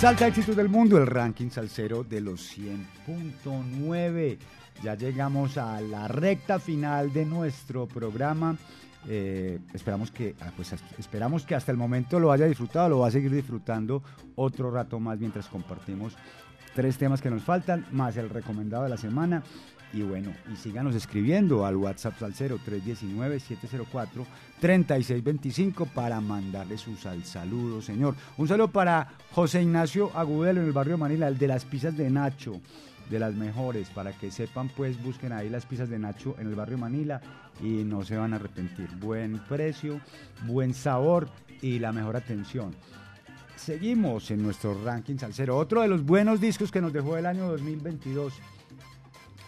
Salsa Éxitos del Mundo, el ranking salsero de los 100.9. Ya llegamos a la recta final de nuestro programa. Eh, esperamos, que, ah, pues, esperamos que hasta el momento lo haya disfrutado, lo va a seguir disfrutando otro rato más mientras compartimos tres temas que nos faltan, más el recomendado de la semana. Y bueno, y síganos escribiendo al WhatsApp Salcero 319-704-3625 para mandarle su sal saludo, señor. Un saludo para José Ignacio Agudelo en el barrio Manila, el de las pizzas de Nacho, de las mejores. Para que sepan, pues busquen ahí las pizzas de Nacho en el barrio Manila y no se van a arrepentir. Buen precio, buen sabor y la mejor atención. Seguimos en nuestro ranking salsero. Otro de los buenos discos que nos dejó el año 2022.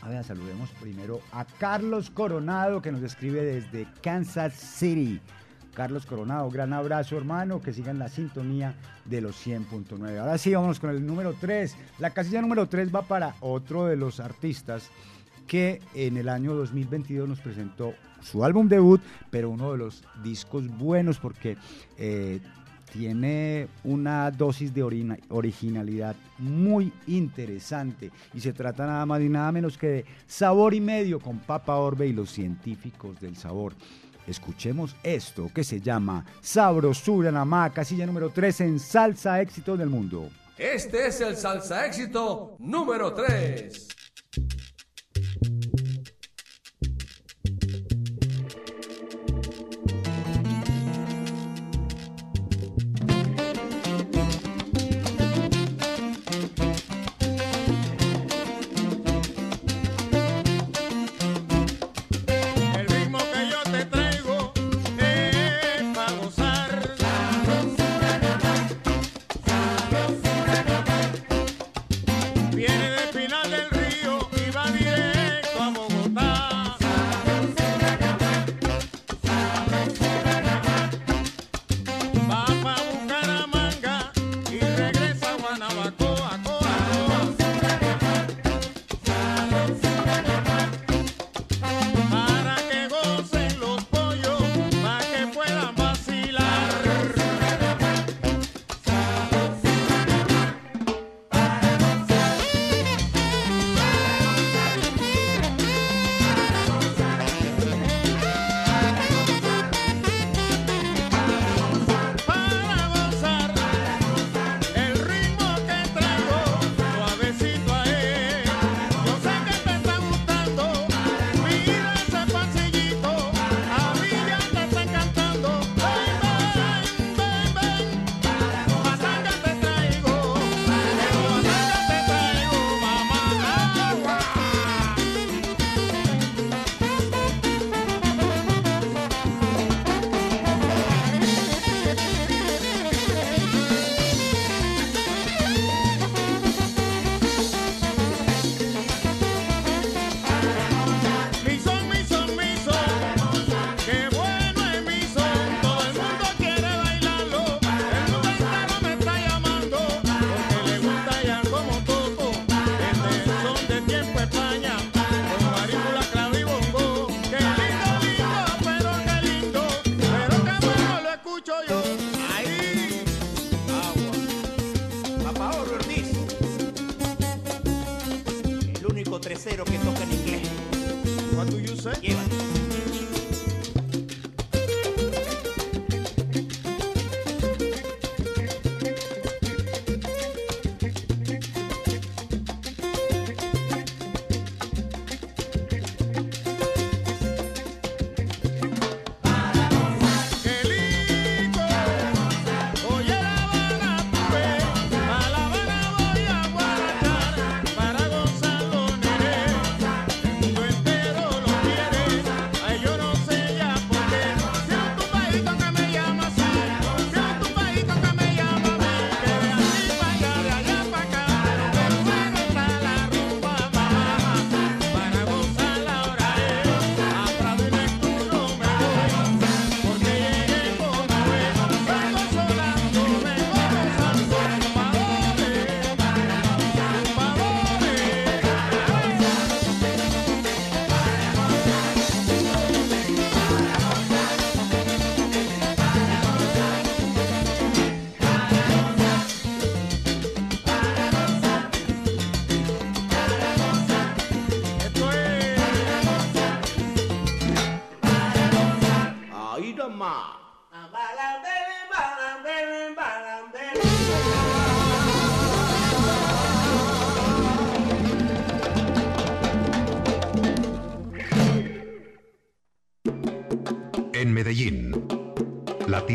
A ver, saludemos primero a Carlos Coronado que nos escribe desde Kansas City. Carlos Coronado, gran abrazo hermano, que sigan la sintonía de los 100.9. Ahora sí, vamos con el número 3. La casilla número 3 va para otro de los artistas que en el año 2022 nos presentó su álbum debut, pero uno de los discos buenos porque eh, tiene una dosis de originalidad muy interesante y se trata nada más y nada menos que de Sabor y Medio con Papa Orbe y los científicos del sabor. Escuchemos esto que se llama Sabrosura Namá, casilla número 3 en Salsa Éxito del Mundo. Este es el salsa éxito número 3.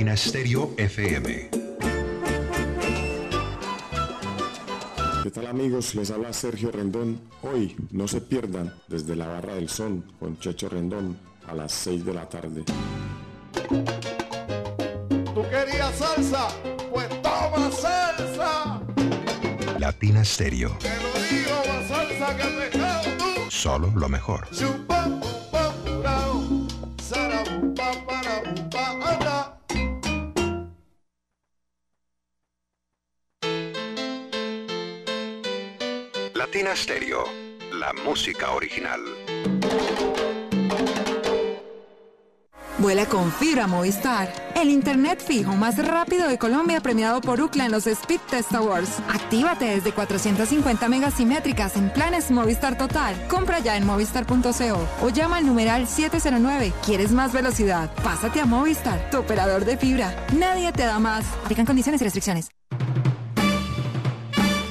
Latina Stereo FM. ¿Qué tal amigos? Les habla Sergio Rendón. Hoy no se pierdan desde la Barra del Sol con Checho Rendón a las 6 de la tarde. ¿Tú querías salsa? Pues toma salsa. Latina Stereo. Te lo digo, más salsa que el pescado tú. Solo lo mejor. Chupa, Movistar. El internet fijo más rápido de Colombia premiado por UCLA en los Speed Test Awards. Actívate desde 450 megas simétricas en planes Movistar Total. Compra ya en movistar.co o llama al numeral 709. ¿Quieres más velocidad? Pásate a Movistar, tu operador de fibra. Nadie te da más. Aplican condiciones y restricciones.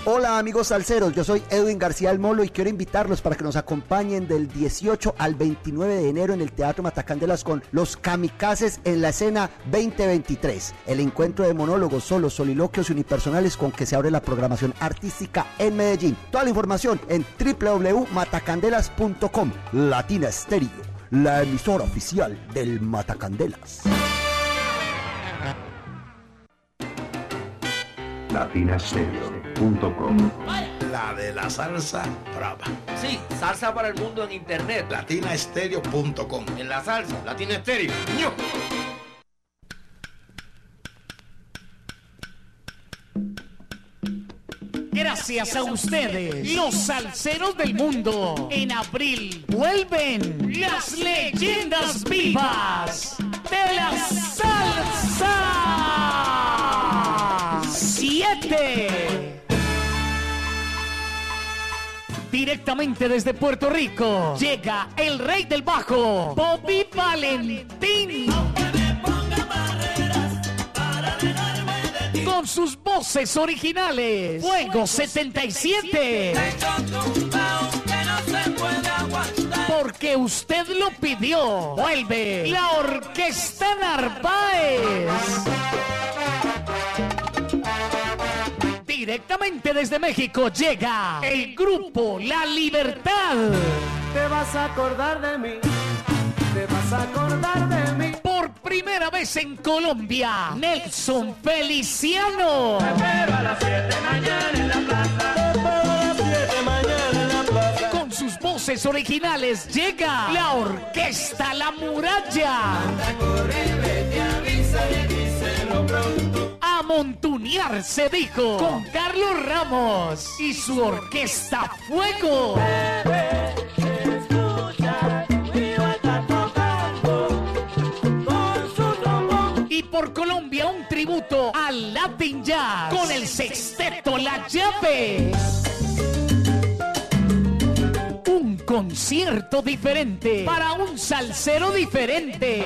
Hola amigos salseros, yo soy Edwin García El Molo y quiero invitarlos para que nos acompañen del 18 al 29 de enero en el Teatro Matacandelas con Los Kamikazes en la escena 2023. El encuentro de monólogos, solos, soliloquios y unipersonales con que se abre la programación artística en Medellín. Toda la información en www.matacandelas.com. Latina Stereo, la emisora oficial del Matacandelas. La de la salsa brava. Sí, salsa para el mundo en internet. Latinastereo.com. En la salsa, Latina Estéreo. Gracias a ustedes, los salseros del mundo. En abril vuelven las leyendas vivas de la salsa. Siete. Directamente desde Puerto Rico llega el rey del bajo, Bobby Valentín. Con sus voces originales, Fuego 77. Porque usted lo pidió. Vuelve la Orquesta Narváez. Directamente desde México llega el grupo La Libertad. Te vas a acordar de mí. Te vas a acordar de mí. Por primera vez en Colombia, Nelson Feliciano. Pero a las 7 mañana en la plaza. Pero a las 7 mañana en la plaza. Con sus voces originales llega la Orquesta La Muralla. A montunear se dijo con Carlos Ramos y su orquesta Fuego. Y por Colombia un tributo al Latin Jazz con el sexteto La Llave. Un concierto diferente para un salsero diferente.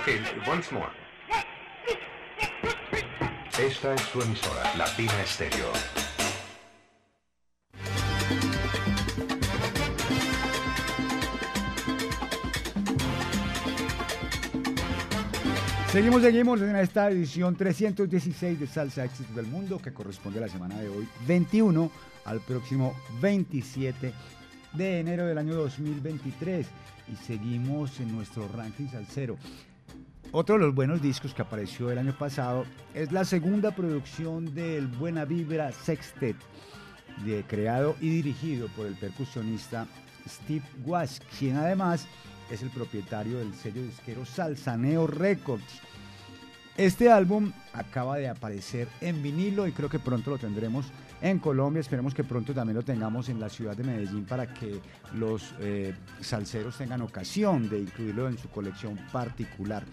Okay, once more. Esta es su emisora, Latina Stereo. Seguimos, seguimos en esta edición 316 de Salsa Éxitos del Mundo que corresponde a la semana de hoy 21 al próximo 27 de enero del año 2023 y seguimos en nuestro ranking salsero. Otro de los buenos discos que apareció el año pasado es la segunda producción del Buena Vibra Sextet, creado y dirigido por el percusionista Steve Wash, quien además es el propietario del sello disquero Salsaneo Records. Este álbum acaba de aparecer en vinilo y creo que pronto lo tendremos en Colombia. Esperemos que pronto también lo tengamos en la ciudad de Medellín para que los eh, salseros tengan ocasión de incluirlo en su colección particular.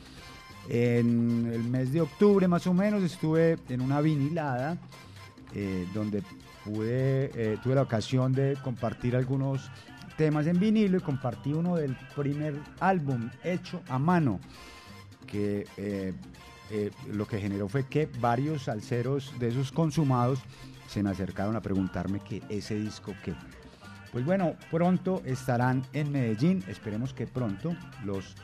En el mes de octubre más o menos estuve en una vinilada eh, donde eh, tuve la ocasión de compartir algunos temas en vinilo y compartí uno del primer álbum hecho a mano que lo que generó fue que varios salseros de esos consumados se me acercaron a preguntarme que ese disco qué. Pues bueno, pronto estarán en Medellín, esperemos que pronto los,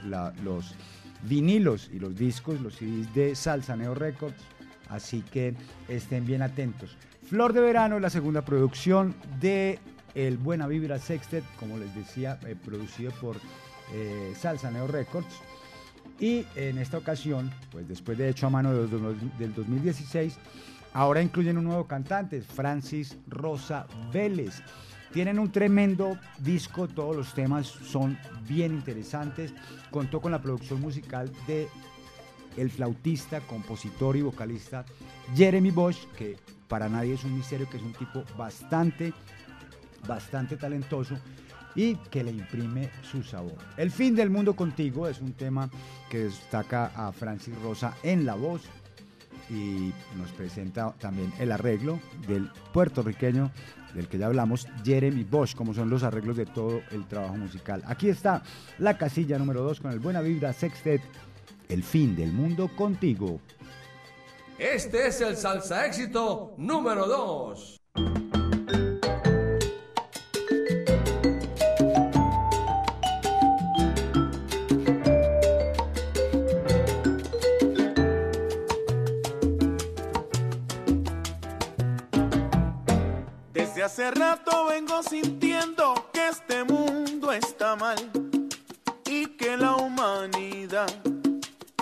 los vinilos y los discos, los CDs de Salsa Neo Records, así que estén bien atentos. Flor de Verano es la segunda producción de El Buena Vibra Sextet, como les decía, eh, producido por eh, Salsa Neo Records. Y en esta ocasión, pues después de hecho a mano de los- del 2016, ahora incluyen un nuevo cantante, Francis Rosa Vélez. Tienen un tremendo disco, todos los temas son bien interesantes. Contó con la producción musical de el flautista, compositor y vocalista Jeremy Bosch, que para nadie es un misterio, que es un tipo bastante, bastante talentoso y que le imprime su sabor. El fin del mundo contigo es un tema que destaca a Francis Rosa en la voz y nos presenta también el arreglo del puertorriqueño del que ya hablamos, Jeremy Bosch, como son los arreglos de todo el trabajo musical. Aquí está la casilla número 2 con el Buena Vibra Sextet, El fin del mundo contigo. Este es el salsa éxito número 2. Hace rato vengo sintiendo que este mundo está mal y que la humanidad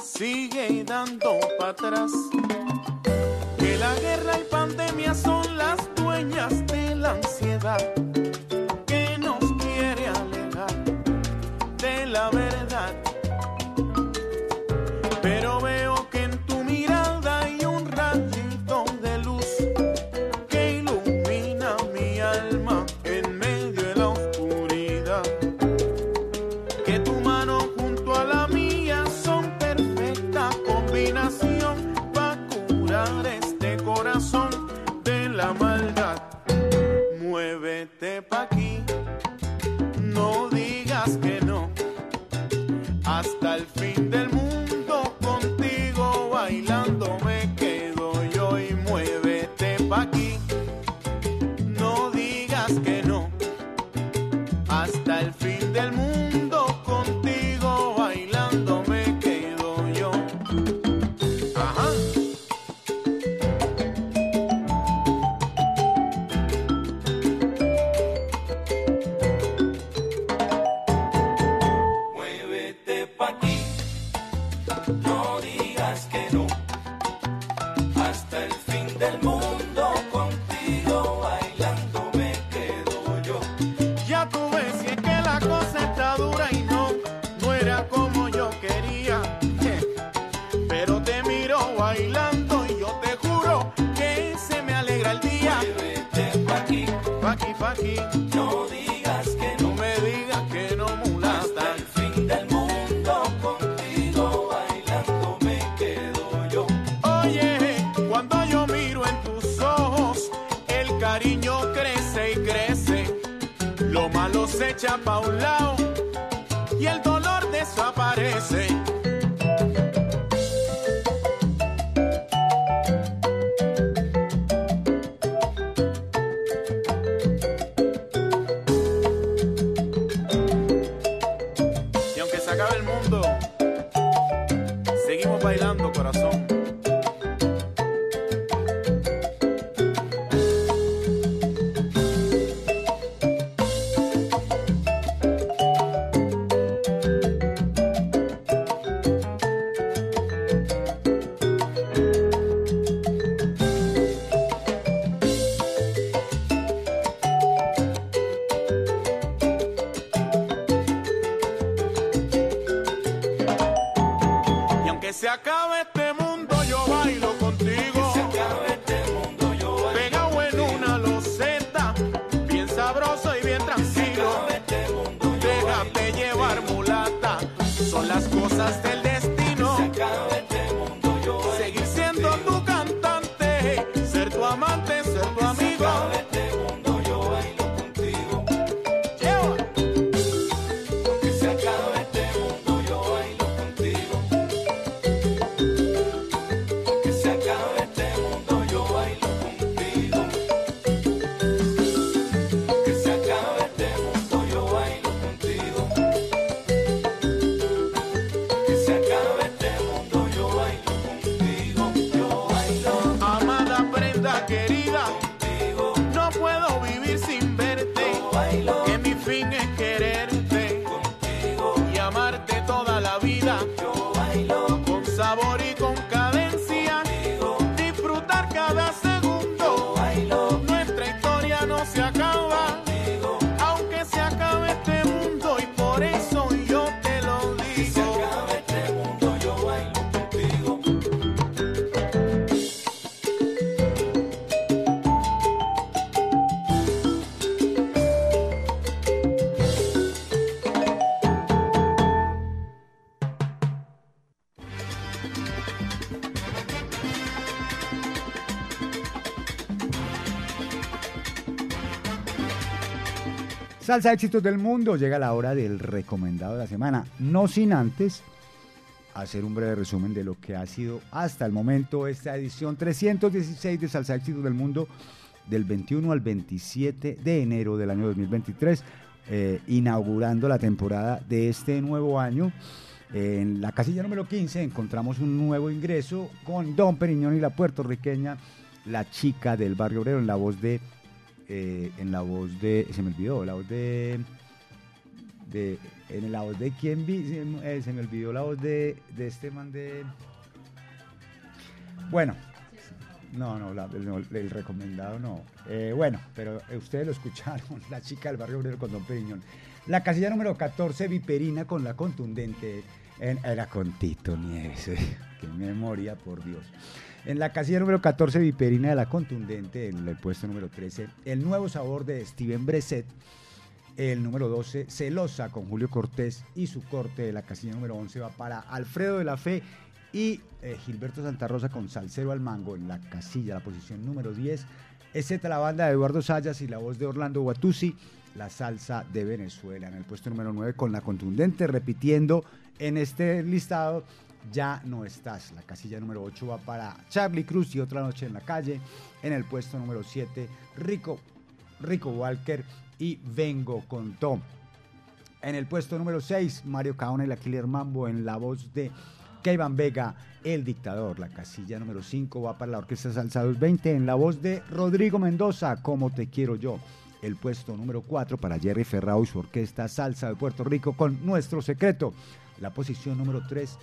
sigue dando para atrás. Que la guerra y pandemia son las dueñas de la ansiedad Salsa éxitos del mundo, llega la hora del recomendado de la semana, no sin antes hacer un breve resumen de lo que ha sido hasta el momento esta edición 316 de Salsa éxitos del mundo del 21 al 27 de enero del año 2023, eh, inaugurando la temporada de este nuevo año. En la casilla número 15 encontramos un nuevo ingreso con Don Periñón y la puertorriqueña, la chica del barrio obrero, en la voz de eh, en la voz de. Se me olvidó, la voz de. de en la voz de quién vi. Se, me- eh, olvidó la voz de, de este man de. Bueno. No, no, el, recomendado no. Eh, bueno, pero ustedes lo escucharon, la chica del barrio obrero con Don Periñón. La casilla número 14, Viperina con la contundente. en- era con Tito Nieves. Qué memoria, por Dios. En la casilla número 14, Viperina de la Contundente, en el puesto número 13, El Nuevo Sabor de Steven Breset. El número 12, Celosa con Julio Cortés y su corte de la casilla número 11 va para Alfredo de la Fe y eh, Gilberto Santa Rosa con Salcero al Mango en la casilla, la posición número 10. Excepto la banda de Eduardo Sayas y la voz de Orlando Guatusi, la salsa de Venezuela en el puesto número 9 con la contundente, repitiendo en este listado ya no estás. La casilla número 8 va para Charlie Cruz y otra noche en la calle. En el puesto número 7, Rico, Rico Walker y Vengo con Tom. En el puesto número 6, Mario Caona y la Killer Mambo en la voz de Kevin Vega, el dictador. La casilla número 5 va para la Orquesta Salsa 220 en la voz de Rodrigo Mendoza, Como te quiero yo. El puesto número 4 para Jerry Ferrao y su Orquesta Salsa de Puerto Rico con Nuestro Secreto. La posición número 3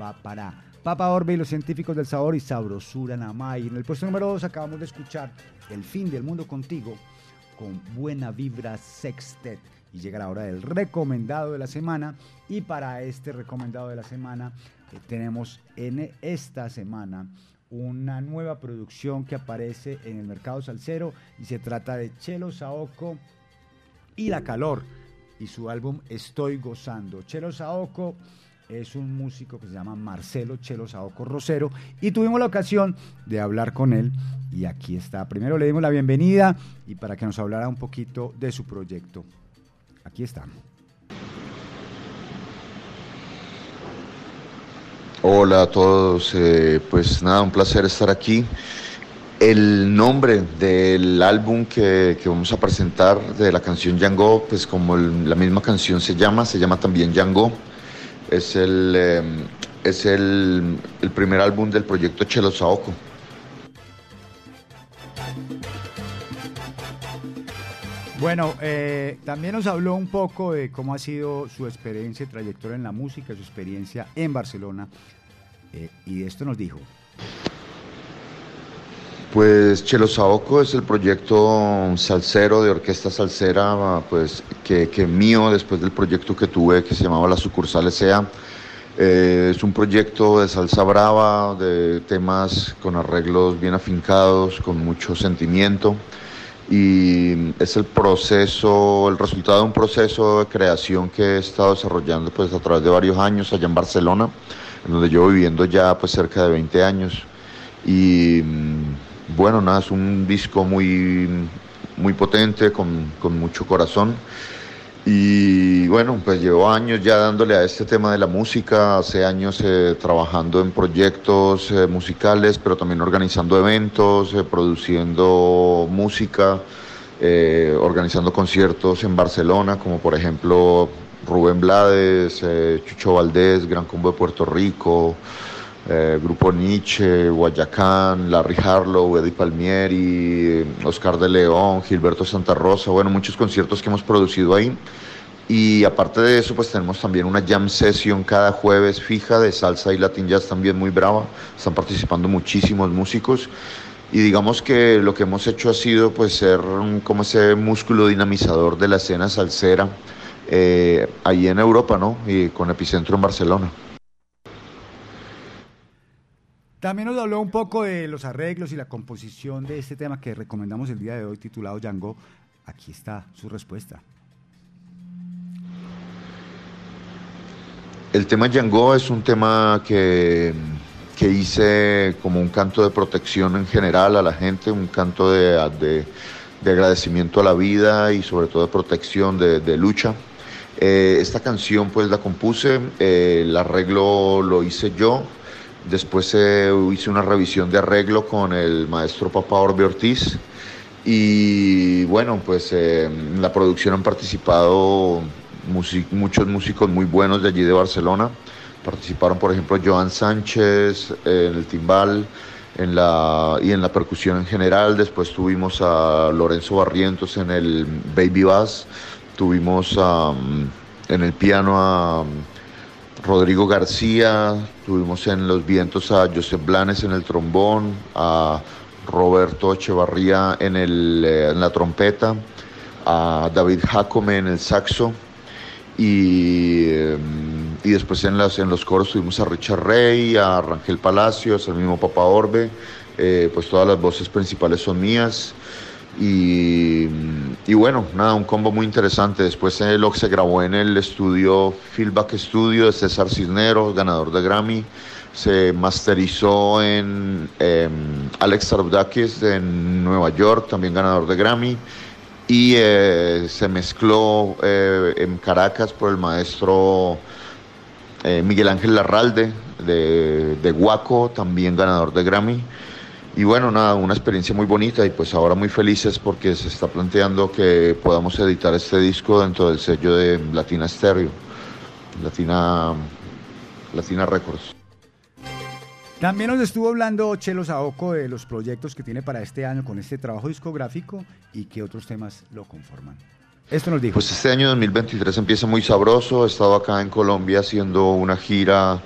va para Papa Orbe y los científicos del sabor y Sabrosura Namay. En el puesto número 2 acabamos de escuchar El fin del mundo contigo con Buena Vibra Sextet. Y llega la hora del recomendado de la semana. Y para este recomendado de la semana eh, tenemos en esta semana una nueva producción que aparece en el mercado salsero y se trata de Chelo Saoco y La Calor y su álbum Estoy Gozando. Chelo Saoco es un músico que se llama Marcelo Chelo Saoco Rosero y tuvimos la ocasión de hablar con él y aquí está. Primero le dimos la bienvenida y para que nos hablara un poquito de su proyecto. Aquí está. Hola a todos, eh, pues nada, un placer estar aquí. El nombre del álbum que, vamos a presentar de la canción Django, pues como la misma canción se llama, se llama también Django. Es el, eh, es el, el primer álbum del proyecto Chelo Saoco. Bueno, eh, también nos habló un poco de cómo ha sido su experiencia y trayectoria en la música, su experiencia en Barcelona. eh, y esto nos dijo. Pues Chelo Saoco es el proyecto salsero de orquesta salsera, pues que, que mío después del proyecto que tuve que se llamaba La Sucursal S.A. Eh, es un proyecto de salsa brava, de temas con arreglos bien afincados, con mucho sentimiento. Y es el proceso, el resultado de un proceso de creación que he estado desarrollando pues, a través de varios años allá en Barcelona, en donde llevo viviendo ya pues, cerca de 20 años. Y mm, bueno, nada, es un disco muy, muy potente, con, con mucho corazón. Y bueno, pues llevo años ya dándole a este tema de la música, hace años eh, trabajando en proyectos eh, musicales, pero también organizando eventos, eh, produciendo música, organizando conciertos en Barcelona, como por ejemplo Rubén Blades, Chucho Valdés, Gran Combo de Puerto Rico, eh, Grupo Nietzsche, Guayacán, Larry Harlow, Eddie Palmieri, Oscar de León, Gilberto Santa Rosa, bueno, muchos conciertos que hemos producido ahí. Y aparte de eso, pues tenemos también una jam session cada jueves fija de salsa y latin jazz también muy brava. Están participando muchísimos músicos. Y digamos que lo que hemos hecho ha sido pues ser como ese músculo dinamizador de la escena salsera eh, ahí en Europa, ¿no? Y con epicentro en Barcelona. También nos habló un poco de los arreglos y la composición de este tema que recomendamos el día de hoy titulado Django. Aquí está su respuesta. El tema Django es un tema que, que hice como un canto de protección en general a la gente, un canto de, de- de agradecimiento a la vida y sobre todo de protección, de, de lucha. Eh, esta canción pues la compuse, eh, el arreglo lo hice yo, después eh, hice una revisión de arreglo con el maestro Papa Orbe Ortiz y bueno pues eh, en la producción han participado musi- muchos músicos muy buenos de allí de Barcelona. Participaron, por ejemplo, Joan Sánchez eh, en el timbal en la, y en la percusión en general. Después tuvimos a Lorenzo Barrientos en el Baby Bass. Tuvimos um, en el piano a Rodrigo García. Tuvimos en los vientos a Josep Blanes en el trombón, a Roberto Echevarría en, el, eh, en la trompeta, a David Jacome en el saxo y, eh, y después en, las, en los coros tuvimos a Richard Rey, a Rangel Palacios, al mismo Papa Orbe, eh, pues todas las voces principales son mías. Y, y bueno, nada, un combo muy interesante. Después se grabó en el estudio Feedback Studio de César Cisneros, ganador de Grammy. Se masterizó en em, Alex Sarudakis en Nueva York, también ganador de Grammy y eh, se mezcló eh, en Caracas por el maestro eh, Miguel Ángel Larralde de, de Guaco, también ganador de Grammy. Y bueno, nada, una experiencia muy bonita y pues ahora muy felices porque se está planteando que podamos editar este disco dentro del sello de Latina Stereo, Latina, Latina Records. También nos estuvo hablando Chelo Saoco de los proyectos que tiene para este año con este trabajo discográfico y qué otros temas lo conforman. Esto nos dijo. Pues este año 2023 empieza muy sabroso. He estado acá en Colombia haciendo una gira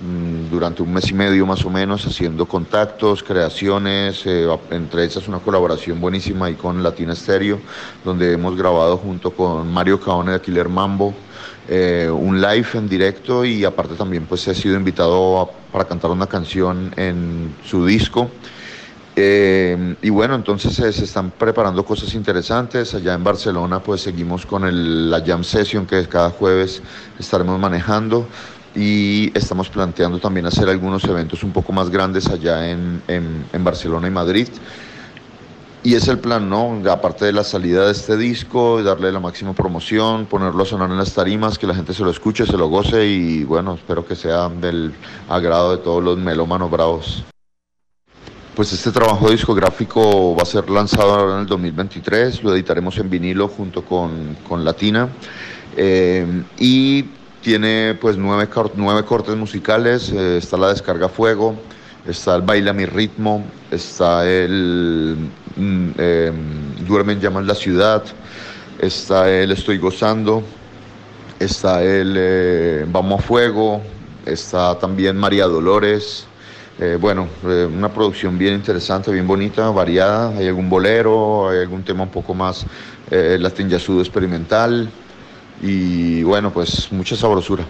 durante un mes y medio más o menos, haciendo contactos, creaciones, eh, entre esas una colaboración buenísima ahí con Latina Stereo, donde hemos grabado junto con Mario Caone de Killer Mambo. eh, un live en directo y aparte también pues he sido invitado a- para cantar una canción en su disco. Eh, y bueno, entonces se están preparando cosas interesantes. Allá en Barcelona pues seguimos con el- la Jam Session que cada jueves estaremos manejando y estamos planteando también hacer algunos eventos un poco más grandes allá en, en- Barcelona y Madrid. Y es el plan, ¿no? Aparte de la salida de este disco, darle la máxima promoción, ponerlo a sonar en las tarimas, que la gente se lo escuche, se lo goce y bueno, espero que sea del agrado de todos los melómanos bravos. Pues este trabajo discográfico va a ser lanzado ahora en el 2023, lo editaremos en vinilo junto con, con Latina eh, y tiene pues nueve, nueve cortes musicales, eh, está la descarga Fuego, está el Baila mi ritmo, está el mm, eh, Duermen llamas la ciudad, está el Estoy gozando, está el eh, Vamos a Fuego, está también María Dolores. Eh, bueno, una producción bien interesante, bien bonita, variada. Hay algún bolero, hay algún tema un poco más eh, latin experimental. Y bueno, pues mucha sabrosura.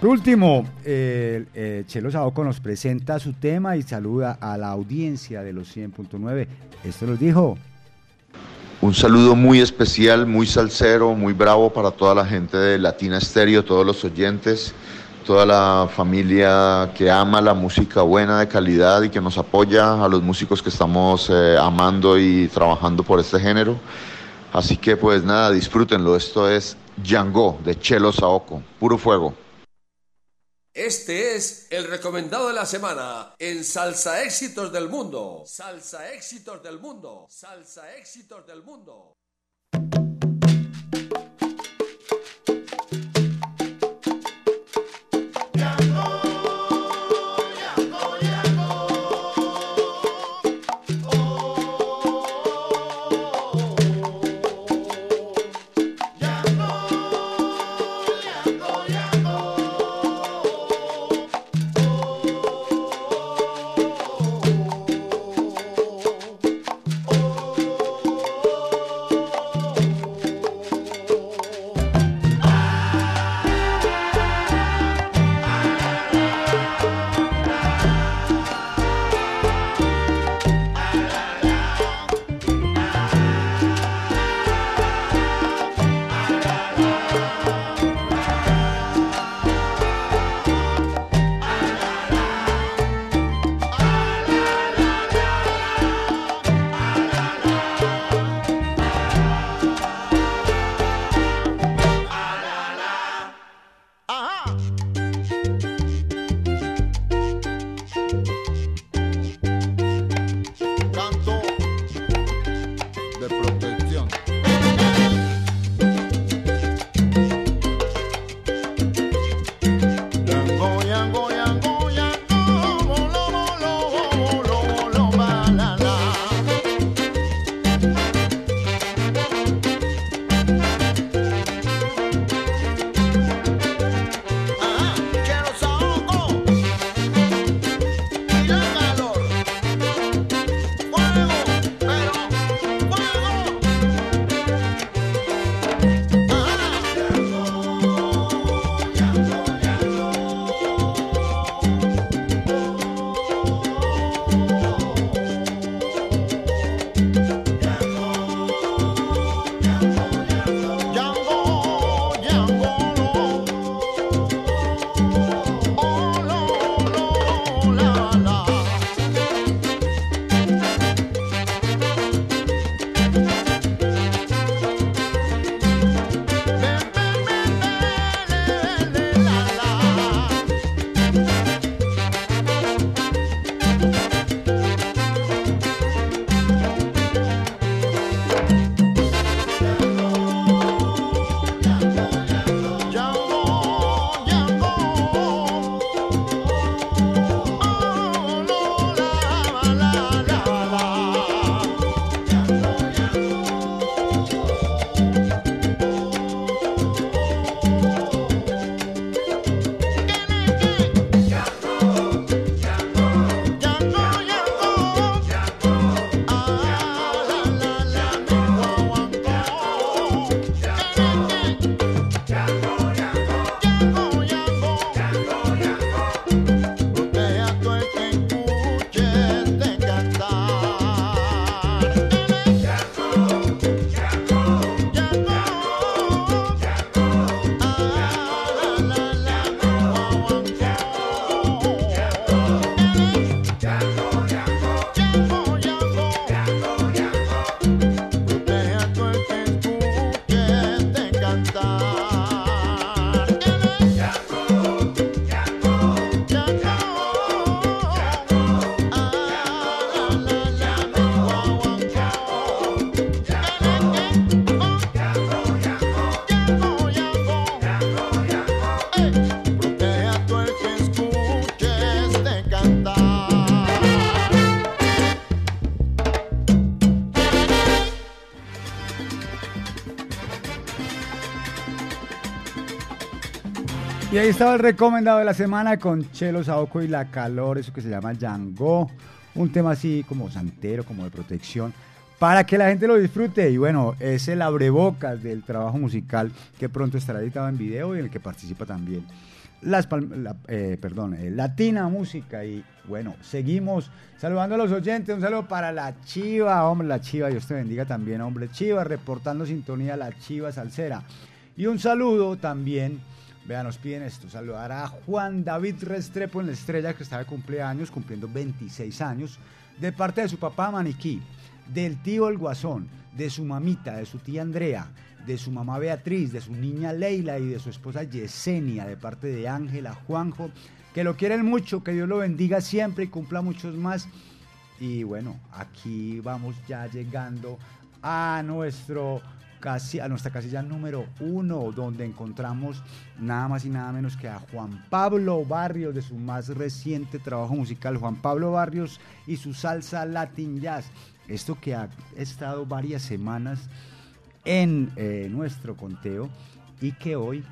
Por último, eh, eh, Chelo Saoco nos presenta su tema y saluda a la audiencia de los 100.9. Esto nos dijo. Un saludo muy especial, muy salsero, muy bravo para toda la gente de Latina Estéreo, todos los oyentes, toda la familia que ama la música buena, de calidad y que nos apoya, a los músicos que estamos eh, amando y trabajando por este género. Así que pues nada, disfrútenlo. Esto es Django de Chelo Saoco, puro fuego. Este es el recomendado de la semana en Salsa Éxitos del Mundo. Salsa Éxitos del Mundo. Salsa Éxitos del Mundo. Estaba el recomendado de la semana con Chelo Saoco y la calor, eso que se llama Django. Un tema así como santero, como de protección, para que la gente lo disfrute. Y bueno, es el abrebocas del trabajo musical que pronto estará editado en video y en el que participa también las eh, perdón, eh, Latina Música. Y bueno, seguimos saludando a los oyentes. Un saludo para la Chiva, hombre, la Chiva, Dios te bendiga también, hombre. Chiva, reportando sintonía, la Chiva Salsera. Y un saludo también, vean, nos piden esto, saludar a Juan David Restrepo en la estrella que está de cumpleaños, cumpliendo 26 años, de parte de su papá Maniquí, del tío El Guasón, de su mamita, de su tía Andrea, de su mamá Beatriz, de su niña Leila y de su esposa Yesenia, de parte de Ángela, Juanjo, que lo quieren mucho, que Dios lo bendiga siempre y cumpla muchos más. Y bueno, aquí vamos ya llegando a nuestro casi a nuestra casilla número uno, donde encontramos nada más y nada menos que a Juan Pablo Barrios de su más reciente trabajo musical, Juan Pablo Barrios y su salsa Latin Jazz. Esto que ha estado varias semanas en eh, nuestro conteo y que hoy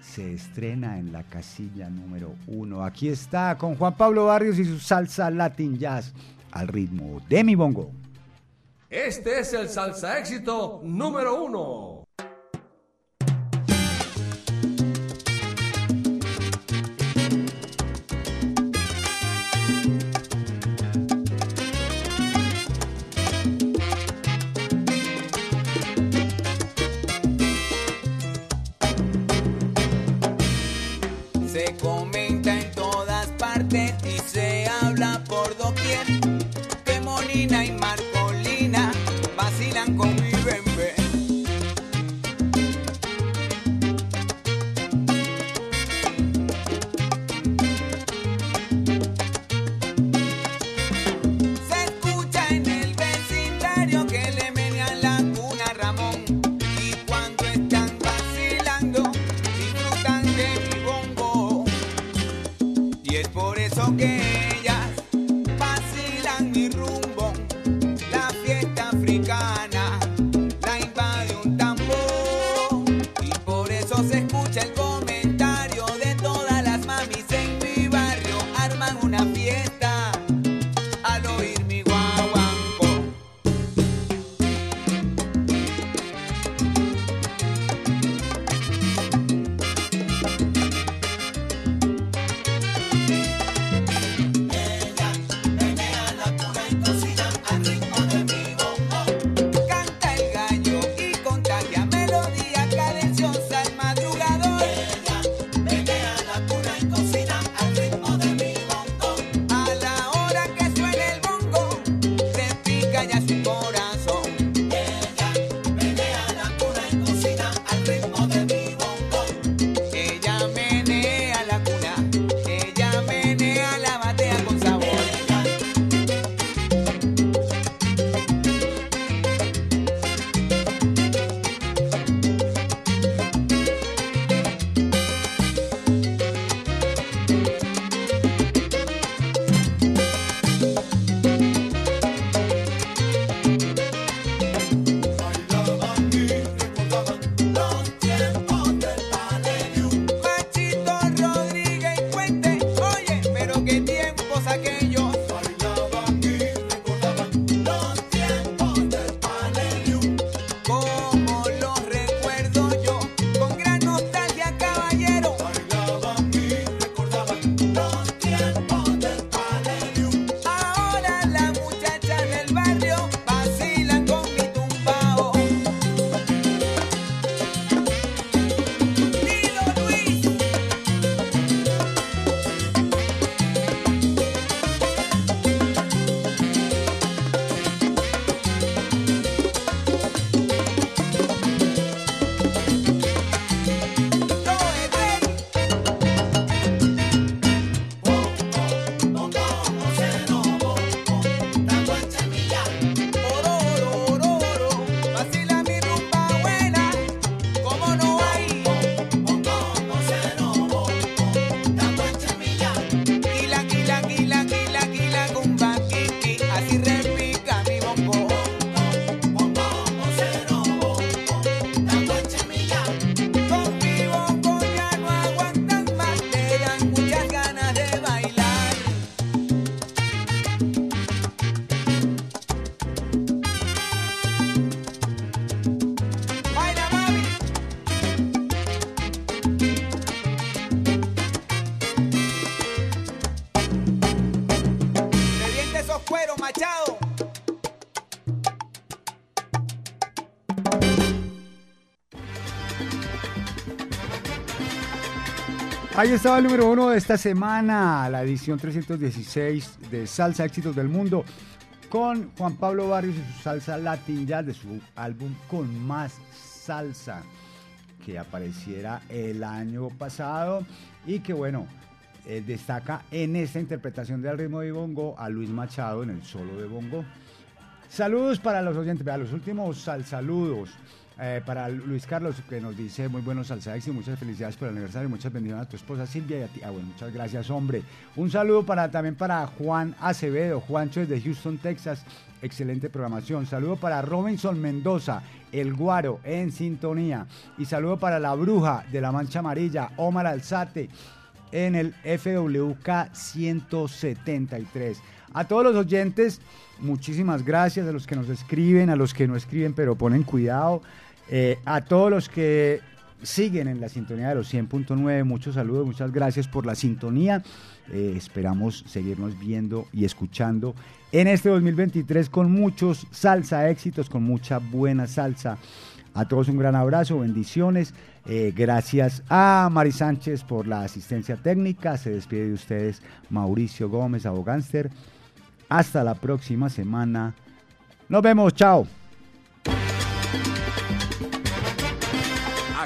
se estrena en la casilla número uno. Aquí está con Juan Pablo Barrios y su salsa Latin Jazz al ritmo de mi bongo. Este es el salsa éxito número uno. Ahí estaba el número uno de esta semana, la edición 316 de Salsa Éxitos del Mundo, con Juan Pablo Barrios y su salsa Latin Jazz de su álbum Con Más Salsa, que apareciera el año pasado y que bueno, eh, destaca en esta interpretación del ritmo de bongo a Luis Machado en el solo de bongo. Saludos para los oyentes, vea, los últimos sal saludos. Eh, para Luis Carlos, que nos dice muy buenos salsa y muchas felicidades por el aniversario, muchas bendiciones a tu esposa Silvia y a ti. Ah, bueno, muchas gracias, hombre. Un saludo para también para Juan Acevedo, Juancho desde Houston, Texas. Excelente programación. Saludo para Robinson Mendoza, el Guaro, en sintonía. Y saludo para la Bruja de la Mancha Amarilla, Omar Alzate, en el FWK 173. A todos los oyentes, muchísimas gracias a los que nos escriben, a los que no escriben pero ponen cuidado, eh, a todos los que siguen en la sintonía de los 100.9, muchos saludos, muchas gracias por la sintonía. Eh, esperamos seguirnos viendo y escuchando en este 2023 con muchos salsa éxitos, con mucha buena salsa. A todos un gran abrazo, bendiciones. Eh, gracias a Mari Sánchez por la asistencia técnica. Se despide de ustedes Mauricio Gómez, abogánster. Hasta la próxima semana. Nos vemos, chao.